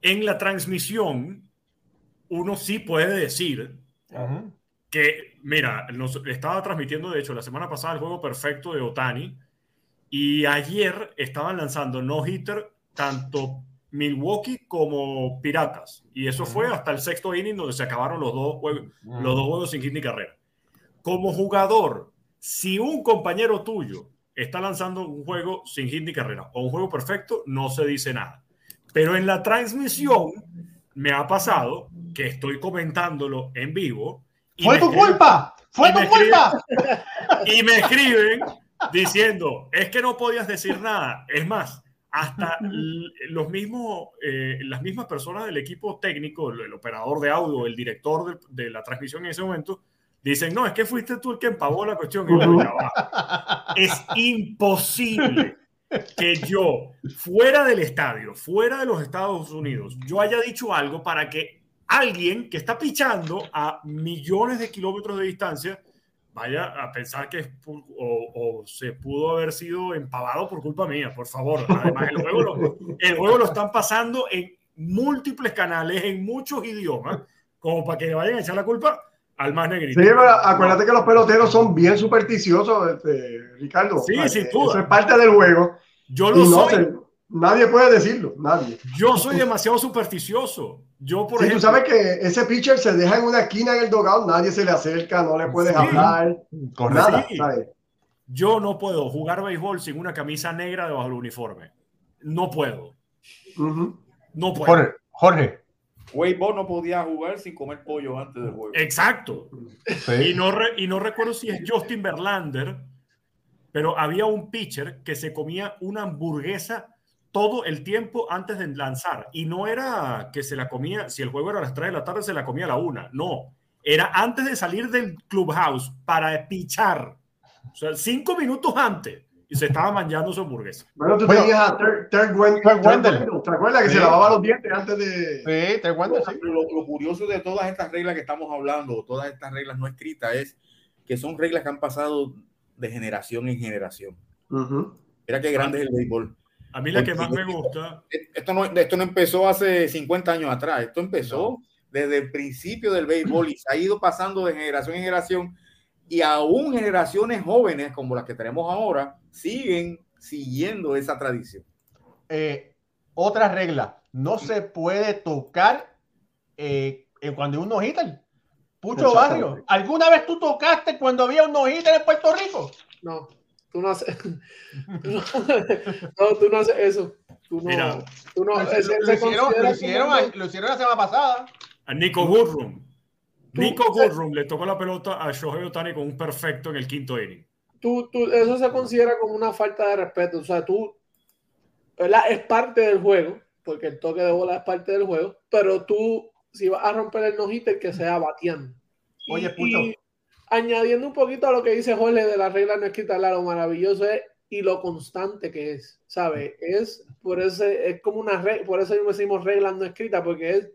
En la transmisión, uno sí puede decir que, mira, nos estaba transmitiendo, de hecho, la semana pasada el juego perfecto de Otani y ayer estaban lanzando no-hitter tanto Milwaukee como Piratas. Y eso fue hasta el sexto inning donde se acabaron los dos juegos, los dos juegos sin hit ni carrera. Como jugador, si un compañero tuyo está lanzando un juego sin hit ni carrera o un juego perfecto, no se dice nada. Pero en la transmisión me ha pasado que estoy comentándolo en vivo. ¡Fue tu culpa! ¡Fue tu culpa! y me escriben diciendo, es que no podías decir nada. Es más, hasta los mismos, eh, las mismas personas del equipo técnico, el, operador de audio, el director de, de la transmisión en ese momento, Dicen, no, es que fuiste tú el que empavó la cuestión. es imposible que yo, fuera del estadio, fuera de los Estados Unidos, yo haya dicho algo para que alguien que está pichando a millones de kilómetros de distancia vaya a pensar que o, se pudo haber sido empavado por culpa mía, por favor. Además, el juego, lo, el juego lo están pasando en múltiples canales, en muchos idiomas, como para que le vayan a echar la culpa al más negrito. Sí, pero acuérdate que los peloteros son bien supersticiosos, este, Ricardo. Sí, sí, Eso es parte del juego. Yo lo soy. nadie puede decirlo, nadie. Yo soy demasiado supersticioso. Yo, por ejemplo. Tú sabes que ese pitcher se deja en una esquina en el dogout, nadie se le acerca, no le puedes hablar. Con nada, Yo no puedo jugar béisbol sin una camisa negra debajo del uniforme. No puedo. No puedo. Jorge, Jorge, Wade no podía jugar sin comer pollo antes del juego. Exacto. Y, no y no recuerdo si es Justin Verlander, pero había un pitcher que se comía una hamburguesa todo el tiempo antes de lanzar. Y no era que se la comía, si el juego era a las 3 de la tarde, se la comía a la 1. No. Era antes de salir del clubhouse para pichar. O sea, cinco minutos antes. Y se estaba manchando su hamburguesa. Bueno, tú Bueno, tenías a Ter- Ter Wen- Ter Ter Wendell. Wendell, ¿Te acuerdas que Sí. se lavaba los dientes antes de. Sí, te cuento, sí. Lo, lo curioso de todas estas reglas que estamos hablando, todas estas reglas no escritas, es que son reglas que han pasado de generación en generación. Ujú. Mira qué grande es el béisbol. A mí la que más me gusta, Esto no, esto no empezó hace 50 años atrás, esto empezó desde el principio del béisbol y se ha ido pasando de generación en generación y aún generaciones jóvenes como las que tenemos ahora siguen siguiendo esa tradición. Eh, otra regla, no se puede tocar eh, cuando hay un no-hitter. Pucho. Barrio, ¿alguna vez tú tocaste cuando había un no-hitter en Puerto Rico? No, tú no haces. no, no, tú no haces eso. Tú no. Mira. tú no Lo, lo hicieron, lo hicieron, lo hicieron la semana pasada. a Nico Goodrum. Tú- Nico Goodrum le tocó la pelota a Shohei Otani con un perfecto en el quinto inning. tú, tú- eso se considera como una falta de respeto. O sea, tú, ¿verdad? Es parte del juego, porque el toque de bola es parte del juego, pero tú, si vas a romper el no-hitter, que sea bateando. Y- Oye, Pucho. y añadiendo un poquito a lo que dice Jorge de la regla no escrita, lo maravilloso es y lo constante que es, ¿sabes? Es por ese, es como una regla, por eso decimos reglas no escritas, porque es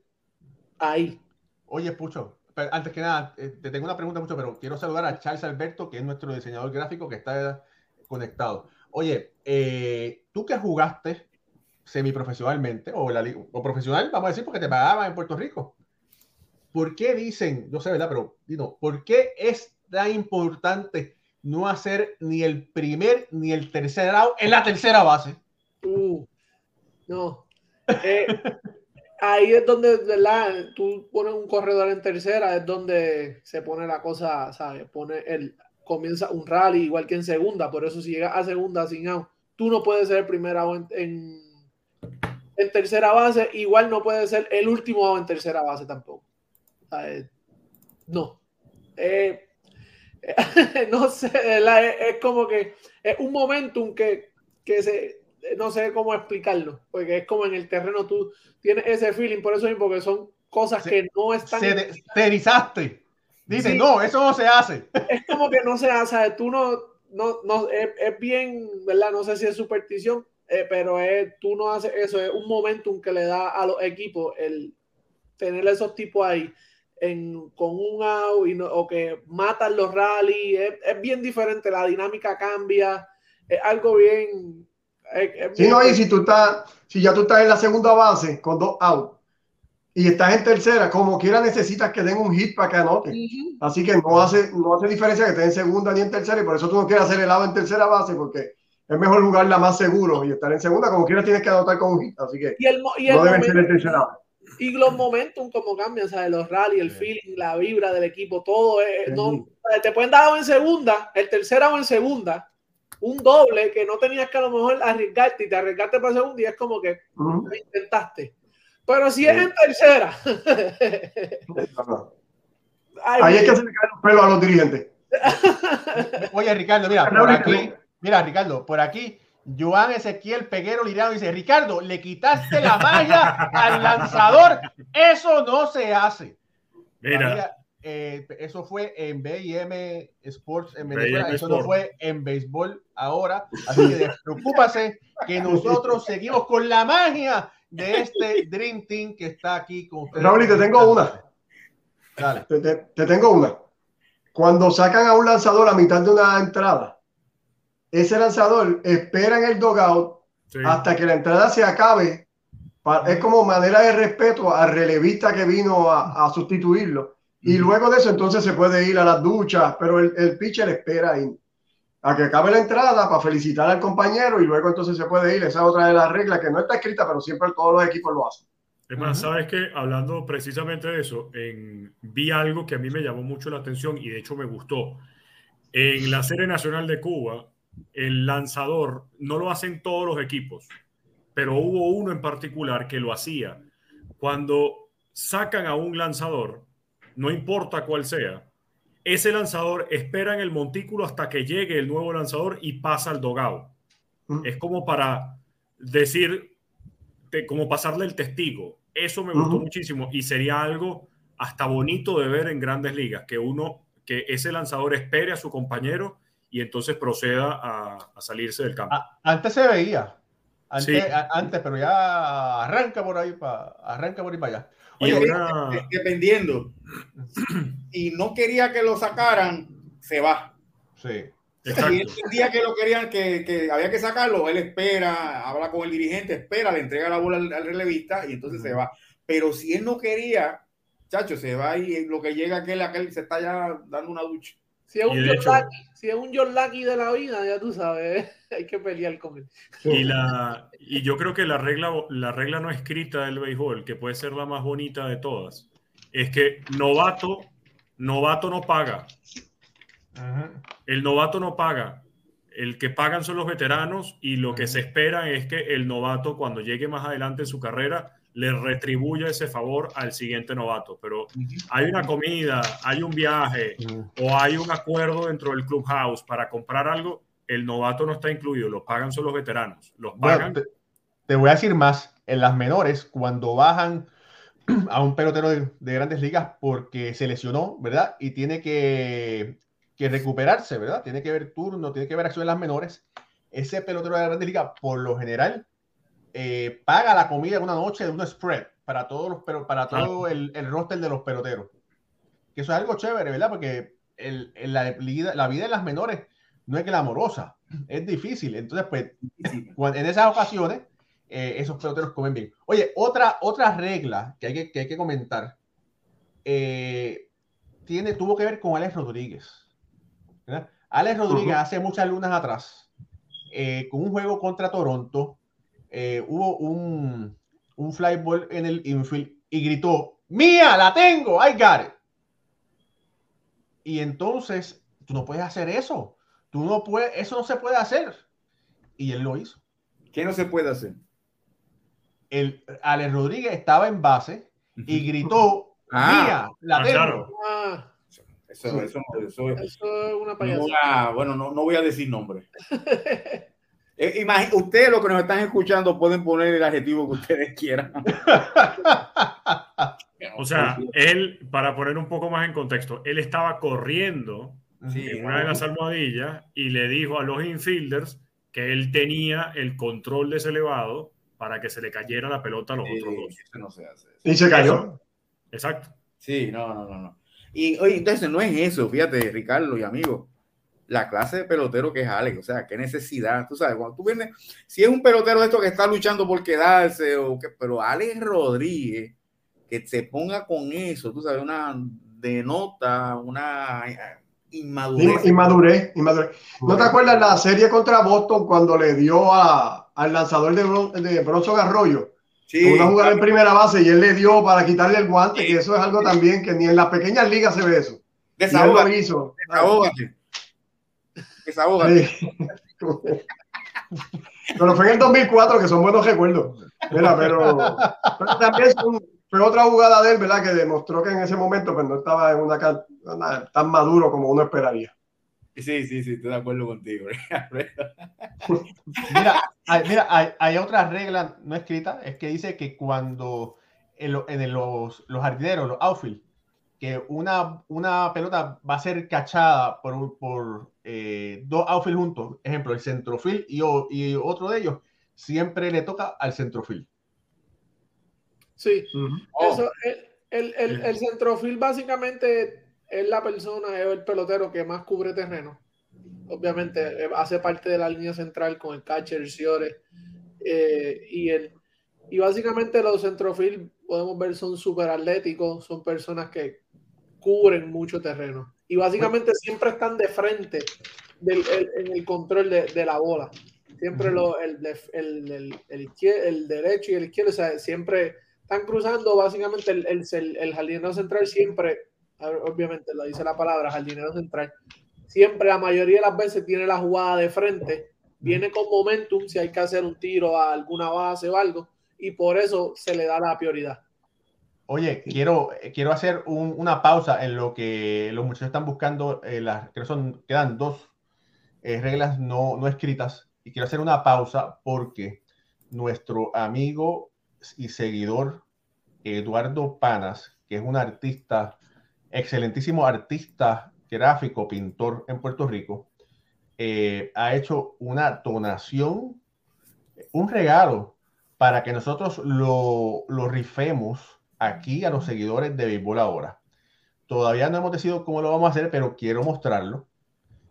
ahí. Oye, Pucho, antes que nada, eh, te tengo una pregunta, Pucho, pero quiero saludar a Charles Alberto, que es nuestro diseñador gráfico que está conectado. Oye, eh, tú que jugaste semiprofesionalmente, o, la, o profesional, vamos a decir, porque te pagaban en Puerto Rico. ¿Por qué dicen, yo sé, ¿verdad? Pero, Dino, ¿por qué es tan importante no hacer ni el primer ni el tercer out en la tercera base? Uh, no. Eh, ahí es donde, ¿verdad? Tú pones un corredor en tercera, es donde se pone la cosa, ¿sabes? Pone el, comienza un rally igual que en segunda, por eso si llegas a segunda sin out, tú no puedes ser el primer out en, en, tercera base, igual no puede ser el último out en tercera base tampoco. ¿Sabes? No. Eh, no sé, ¿verdad? Es, es como que es un momentum que, que se, no sé cómo explicarlo, porque es como en el terreno tú tienes ese feeling, por eso mismo, porque son cosas Se- que no están, Se te, te erizaste. Dice, Sí. no, eso no se hace. es como que no se hace, tú no, no, no, es, es bien, ¿verdad? No sé si es superstición, eh, pero es, tú no haces eso, es un momentum que le da a los equipos el tener esos tipos ahí en, con un out y no- o que matan los rallies, es, es bien diferente, la dinámica cambia, es algo bien... es Sí, bien- no, y si tú estás, si ya tú estás en la segunda base con dos out y estás en tercera, como quiera necesitas que den un hit para que anoten. Ujú. Así que no hace, no hace diferencia que estés en segunda ni en tercera, y por eso tú no quieres hacer el out en tercera base, porque es mejor jugarla más seguro y estar en segunda, como quiera tienes que anotar con un hit. Así que Y, el, y, el no deben ser en momento- tercera base. y los momentum como cambian, ¿sabes? Los rallies, el Sí. feeling, la vibra del equipo, todo es, Sí. no, te pueden dar en segunda, el tercera o en segunda, un doble que no tenías que a lo mejor arriesgarte y te arriesgaste para segunda y es como que lo intentaste. Pero si es en tercera, ay, Ahí es que se le caen los pelos a los dirigentes. Oye, Ricardo, mira, por aquí, mira, Ricardo, por aquí, Joan Ezequiel Peguero Liriano dice, Ricardo, le quitaste la magia al lanzador. Eso no se hace. Mira, Mira, eh, eso fue en BM Sports en BIM Venezuela, eso no fue en béisbol ahora. Así que despreocúpase que nosotros seguimos con la magia de este Dream Team que está aquí con ustedes. Raúl, y te tengo una. Dale. Te, te- te tengo una. Cuando sacan a un lanzador a mitad de una entrada, ese lanzador espera en el dogout sí. hasta que la entrada se acabe. Es como manera de respeto al relevista que vino a, a sustituirlo. Y luego de eso, entonces se puede ir a las duchas, pero el, el pitcher espera ahí a que acabe la entrada para felicitar al compañero y luego entonces se puede ir. Esa es otra de las reglas que no está escrita, pero siempre todos los equipos lo hacen. Es más, sabes que hablando precisamente de eso, en- vi algo que a mí me llamó mucho la atención y de hecho me gustó. En la Serie Nacional de Cuba, el lanzador no lo hacen todos los equipos, pero hubo uno en particular que lo hacía. Cuando sacan a un lanzador, no importa cuál sea, ese lanzador espera en el montículo hasta que llegue el nuevo lanzador y pasa al dogado. Mm. Es como para decir, te- como pasarle el testigo. Eso me gustó Ujú. muchísimo y sería algo hasta bonito de ver en grandes ligas, que uno, que ese lanzador espere a su compañero y entonces proceda a, a salirse del campo. Antes se veía. Antes, Sí. a- antes, pero ya arranca por ahí para arranca por ahí para allá. Y Oye, una- de- dependiendo. Y no quería que lo sacaran, se va. Sí. exacto. Y el día que lo querían, que, que había que sacarlo, él espera, habla con el dirigente, espera, le entrega la bola al, al relevista y entonces se va. Pero si él no quería, chacho, se va y lo que llega aquel, aquel se está ya dando una ducha. Si es Y un John hecho- Lucky, si es un John Lucky de la vida, ya tú sabes, hay que pelear con él. Y, la, y yo creo que la regla, la regla no escrita del béisbol, que puede ser la más bonita de todas, es que novato, novato no paga. El novato no paga. El que pagan son los veteranos y lo que se espera es que el novato cuando llegue más adelante en su carrera le retribuya ese favor al siguiente novato. Pero hay una comida, hay un viaje o hay un acuerdo dentro del clubhouse para comprar algo, el novato no está incluido, lo pagan son los veteranos. Los Bueno, pagan te, te voy a decir más. En las menores, cuando bajan a un pelotero de, de grandes ligas porque se lesionó, ¿verdad? Y tiene que, que recuperarse, ¿verdad? Tiene que ver turno, tiene que ver acción en las menores. Ese pelotero de grandes ligas, por lo general, eh, paga la comida en una noche de un spread para todos los pero para todo el, el roster de los peloteros. Que eso es algo chévere, ¿verdad? Porque el, el- la, vida, la vida en las menores no es glamorosa, es difícil. Entonces, pues, en esas ocasiones, eh, esos peloteros comen bien. Oye, otra, otra regla que hay que, que hay que comentar eh, tiene, tuvo que ver con Alex Rodríguez. ¿verdad? Alex Rodríguez hace muchas lunas atrás, eh, con un juego contra Toronto, eh, hubo un, un fly ball en el infield y gritó, ¡Mía, la tengo! ¡I got it! Y entonces, tú no puedes hacer eso. Tú no puedes, eso no se puede hacer. Y él lo hizo ¿Qué no se puede hacer? el Alex Rodríguez estaba en base y gritó, Ah. mía, la Ah, tengo. claro. Ah, Eso, eso, no- eso- eso es una no payasada. voy a- bueno, no, no voy a decir nombre. Eh, imagi- ustedes los que nos están escuchando pueden poner el adjetivo que ustedes quieran. O sea, él, para poner un poco más en contexto, él estaba corriendo Sí, en una de las almohadillas y le dijo a los infielders que él tenía el control de ese elevado para que se le cayera la pelota a los Sí, otros dos. eso no se hace. Y se cayó. Exacto. Sí, no, no, no, no. Y oye, entonces no es eso, fíjate, Ricardo y amigos. La clase de pelotero que es Alex, o sea, qué necesidad. Tú sabes, cuando tú vienes, si es un pelotero de esto que está luchando por quedarse, o que, pero Alex Rodríguez, que se ponga con eso, tú sabes, una denota, una eh, inmadurez. Inmadurez, inmadurez. ¿No te acuerdas la serie contra Boston cuando le dio a, al lanzador de, Bron- de Bronson Arroyo? Sí, Una jugada en primera base y él le dio para quitarle el guante, que eso es algo también que ni en las pequeñas ligas se ve eso. Y lo desahógate, Sí. Pero fue en el 2004, que son buenos recuerdos. Mira, pero, pero también son- fue otra jugada de él, ¿verdad? Que demostró que en ese momento pues, no estaba en una, tan maduro como uno esperaría. Sí, sí, sí, estoy de acuerdo contigo. Mira, hay, mira, hay, hay otra regla no escrita, es que dice que cuando en, lo- en el- los, los jardineros, los outfield, que una, una pelota va a ser cachada por, un- por eh, dos outfield juntos, ejemplo, el centrofield y, otro de ellos, siempre le toca al centrofield. Sí, Oh, eso, el, el, el, el centrofil básicamente es la persona, es el pelotero que más cubre terreno. Obviamente eh, hace parte de la línea central con el catcher, el Ciore, eh, y el y básicamente los centrofil podemos ver son súper atléticos, son personas que cubren mucho terreno y básicamente siempre están de frente del, el- en el control de, de la bola. Siempre lo, el, el, el, derecho y el izquierdo, o sea, siempre están cruzando básicamente el, jardinero central siempre, obviamente lo dice la palabra, jardinero central, siempre la mayoría de las veces tiene la jugada de frente, viene con momentum si hay que hacer un tiro a alguna base o algo, y por eso se le da la prioridad. Oye, quiero, quiero hacer un- una pausa en lo que los muchachos están buscando, eh, las, creo son, quedan dos eh, reglas no, no escritas, y quiero hacer una pausa porque nuestro amigo y seguidor Eduardo Panas, que es un artista, excelentísimo artista gráfico, pintor en Puerto Rico, eh, ha hecho una donación, un regalo para que nosotros lo, lo rifemos aquí a los seguidores de Béisbol ahora. Todavía no hemos decidido cómo lo vamos a hacer, pero quiero mostrarlo.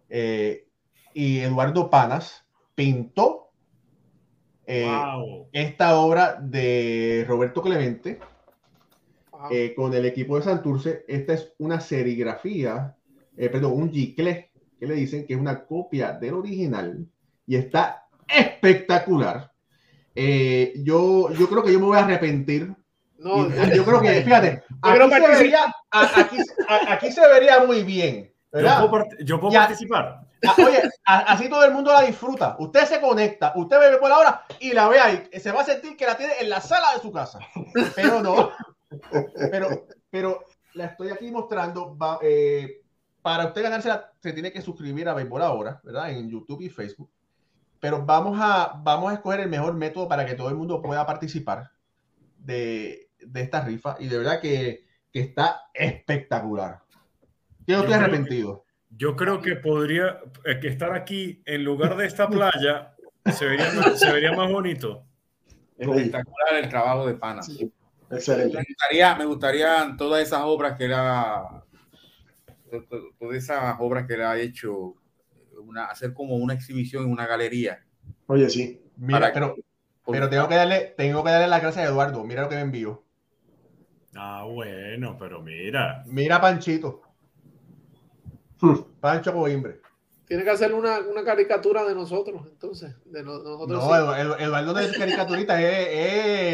Eh, y Eduardo Panas pintó eh, Wow. esta obra de Roberto Clemente eh, con el equipo de Santurce. Esta es una serigrafía, eh, perdón, un gicle, que le dicen que es una copia del original y está espectacular. Eh, yo, yo creo que yo me voy a arrepentir. No, yo creo que, fíjate, aquí se, vería, aquí, aquí se vería muy bien. Yo ¿verdad? puedo, part- yo puedo Ya. participar. Ah, Oye, a- así todo el mundo la disfruta. Usted se conecta, usted bebe por la hora y la ve ahí. Se va a sentir que la tiene en la sala de su casa. Pero no. Pero, pero la estoy aquí mostrando. va- eh, para usted ganársela, se tiene que suscribir a Béisbol ahora, ¿verdad? En YouTube y Facebook. Pero vamos a, vamos a escoger el mejor método para que todo el mundo pueda participar de, de esta rifa. Y de verdad que, que está espectacular. Yo estoy creo que- arrepentido. Yo creo que podría eh, que estar aquí en lugar de esta playa se vería más, se vería más bonito. Espectacular el trabajo de Pana. Sí. Me Excelente. gustaría, me gustarían todas esas obras que era, to- to- todas esas obras que él ha hecho, una, hacer como una exhibición en una galería. Oye, sí. Mira, pero, pero tengo que darle, tengo que darle las gracias a Eduardo. Mira lo que me envió. Ah, bueno, pero mira. Mira a Panchito. Hmm. Pancho Coimbre. Tiene que hacer una, una caricatura de nosotros, entonces. De no- nosotros No, sí. Edu- Edu- Eduardo no es caricaturista, es,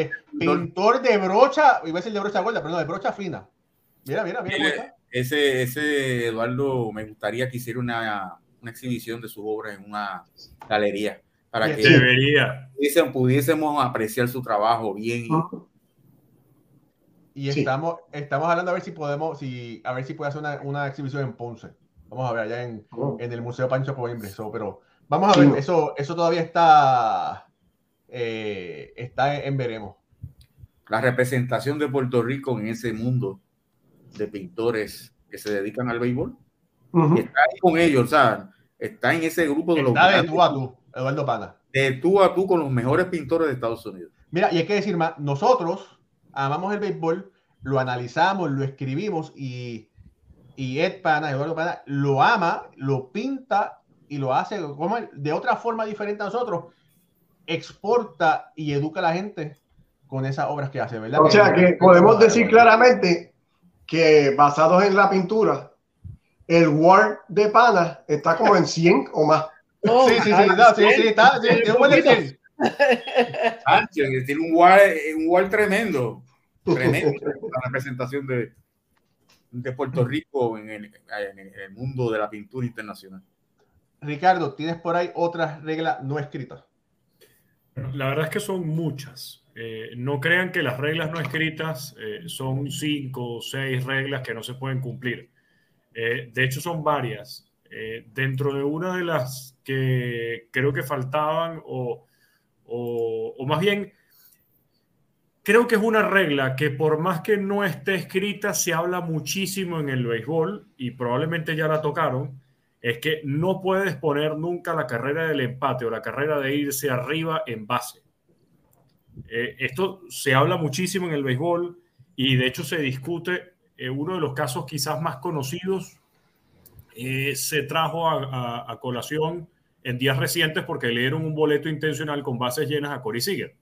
es pintor de brocha, iba a decir de brocha gorda, pero no, de brocha fina. Mira, mira, mira cómo está. Ese, ese Eduardo, me gustaría que hiciera una, una exhibición de sus obras en una galería para Sí. que Debería. pudiésemos, pudiésemos apreciar su trabajo bien. Y Sí. estamos, estamos hablando a ver si podemos, si, a ver si puede hacer una, una exhibición en Ponce. Vamos a ver allá en, Oh. en el Museo Pancho Coimbre. eso, pero vamos a Sí. ver, eso, eso todavía está, eh, está en, en veremos. La representación de Puerto Rico en ese mundo de pintores que se dedican al béisbol. Ujú. Y está ahí con ellos, o sea, está en ese grupo de los Está de tú a tú, Eduardo Pana. de tú a tú con los mejores pintores de Estados Unidos. Mira, y hay que decir más, nosotros amamos el béisbol, lo analizamos, lo escribimos y, y Ed Pana, Eduardo Pana, lo ama, lo pinta y lo hace como de otra forma diferente a nosotros, exporta y educa a la gente con esas obras que hace, ¿verdad? O sea que podemos decir claramente que basados en la pintura, el War de Pana está como en 100 o más. No, Sí, sí, sí, no, sí, sí, está, Sánchez, tiene un wall, un wall tremendo, tremendo, la representación de, de Puerto Rico en el, en el mundo de la pintura internacional. Ricardo, ¿tienes por ahí otras reglas no escritas? La verdad es que son muchas. Eh, no crean que las reglas no escritas eh, son cinco o seis reglas que no se pueden cumplir. Eh, de hecho, son varias. Eh, dentro de una de las que creo que faltaban, o, o, más bien, creo que es una regla que por más que no esté escrita, se habla muchísimo en el béisbol y probablemente ya la tocaron, es que no puedes poner nunca la carrera del empate o la carrera de irse arriba en base. Eh, esto se habla muchísimo en el béisbol y de hecho se discute. eh, uno de los casos quizás más conocidos eh, se trajo a colación en días recientes porque le dieron un boleto intencional con bases llenas a Corey Seager.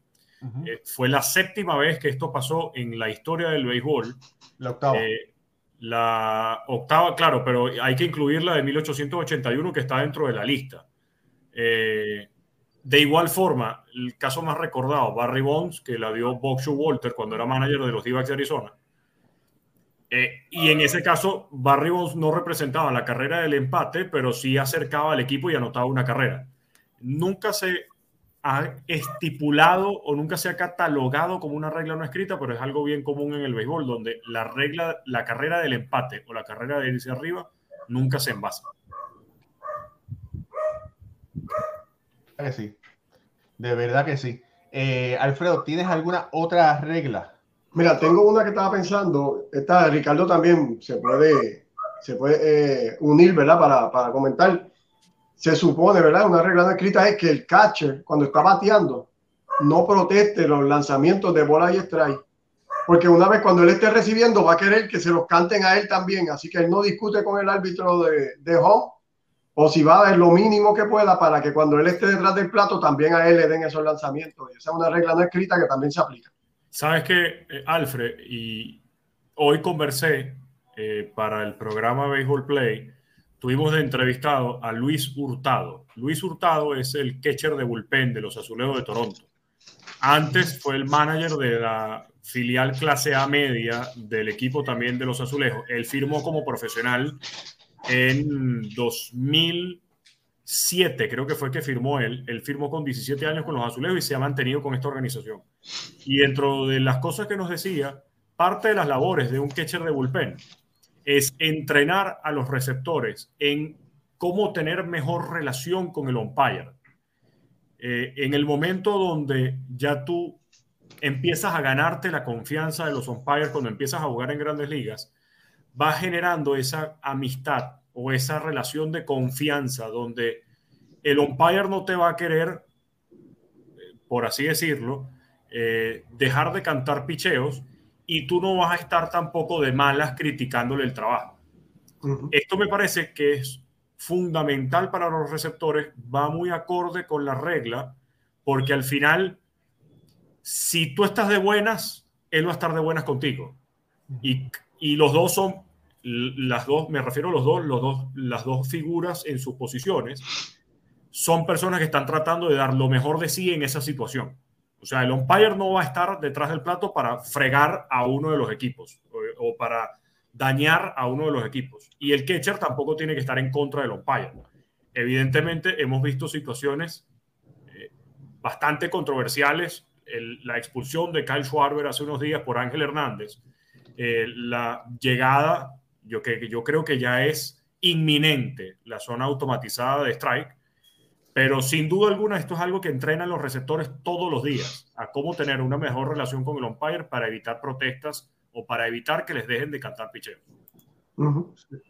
Eh, fue la séptima vez que esto pasó en la historia del béisbol. La octava. Eh, la octava, claro, pero hay que incluir la de 1881 que está dentro de la lista. Eh, de igual forma, el caso más recordado, Barry Bonds, que la dio Bob Walter cuando era manager de los D-backs de Arizona. Eh, y en ese caso, Barry Bonds no representaba la carrera del empate, pero sí acercaba al equipo y anotaba una carrera. Nunca se ha estipulado o nunca se ha catalogado como una regla no escrita, pero es algo bien común en el béisbol, donde la regla, la carrera del empate o la carrera de irse arriba nunca se envasa. que sí. De verdad que sí. Eh, Alfredo, ¿tienes alguna otra regla? Mira, tengo una que estaba pensando. Esta, Ricardo también se puede, se puede eh, unir, ¿verdad? Para, para comentar. se supone, ¿verdad? Una regla no escrita es que el catcher, cuando está bateando, no proteste los lanzamientos de bola y strike. Porque una vez cuando él esté recibiendo, va a querer que se los canten a él también. Así que él no discute con el árbitro de, de home o si va a dar lo mínimo que pueda para que cuando él esté detrás del plato también a él le den esos lanzamientos. esa es una regla no escrita que también se aplica. Sabes que, eh, Alfred, y hoy conversé eh, para el programa Baseball Play tuvimos de entrevistado a Luis Hurtado. Luis Hurtado es el catcher de bullpen de los Azulejos de Toronto. Antes fue el manager de la filial clase A media del equipo también de los Azulejos. Él firmó como profesional en 2007, creo que fue que firmó él. Él firmó con 17 años con los Azulejos y se ha mantenido con esta organización. Y dentro de las cosas que nos decía, parte de las labores de un catcher de bullpen es entrenar a los receptores en cómo tener mejor relación con el umpire. Eh, en el momento donde ya tú empiezas a ganarte la confianza de los umpires cuando empiezas a jugar en grandes ligas, va generando esa amistad o esa relación de confianza donde el umpire no te va a querer, eh, por así decirlo, eh, dejar de cantar picheos y tú no vas a estar tampoco de malas criticándole el trabajo. Esto me parece que es fundamental para los receptores, va muy acorde con la regla, porque al final, si tú estás de buenas, él va a estar de buenas contigo. Y, y los dos son, las dos, me refiero a los dos, los dos, las dos figuras en sus posiciones, son personas que están tratando de dar lo mejor de sí en esa situación. O sea, el umpire no va a estar detrás del plato para fregar a uno de los equipos o, para dañar a uno de los equipos. Y el catcher tampoco tiene que estar en contra del umpire. Evidentemente, hemos visto situaciones eh, bastante controversiales. la expulsión de Kyle Schwarber hace unos días por Ángel Hernández. Eh, la llegada, yo, que, yo creo que ya es inminente la zona automatizada de strike pero sin duda alguna, esto es algo que entrenan los receptores todos los días, a cómo tener una mejor relación con el umpire para evitar protestas o para evitar que les dejen de cantar picheo.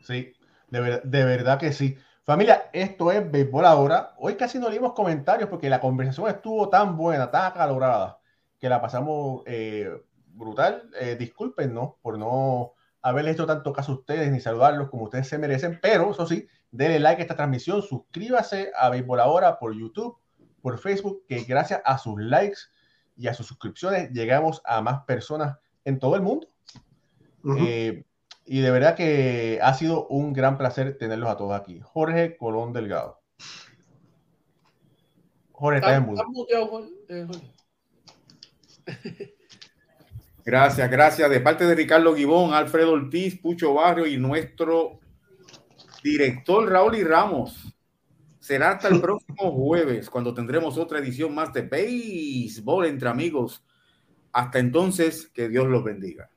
Sí, de, de, verdad que sí. Familia, esto es Béisbol Ahora. Hoy casi no leímos comentarios porque la conversación estuvo tan buena, tan acalorada, que la pasamos eh, brutal. Eh, discúlpenos por no haberle hecho tanto caso a ustedes ni saludarlos como ustedes se merecen, pero eso sí, denle like a esta transmisión, suscríbase a Béisbol Ahora por YouTube, por Facebook, que gracias a sus likes y a sus suscripciones llegamos a más personas en todo el mundo. Eh, y de verdad que ha sido un gran placer tenerlos a todos aquí. Jorge Colón Delgado. Jorge, está en mundo. Gracias, gracias. De parte de Ricardo Gibón, Alfredo Ortiz, Pucho Barrio y nuestro director Raúl y Ramos. Será hasta el próximo jueves cuando tendremos otra edición más de béisbol entre amigos. Hasta entonces, que Dios los bendiga.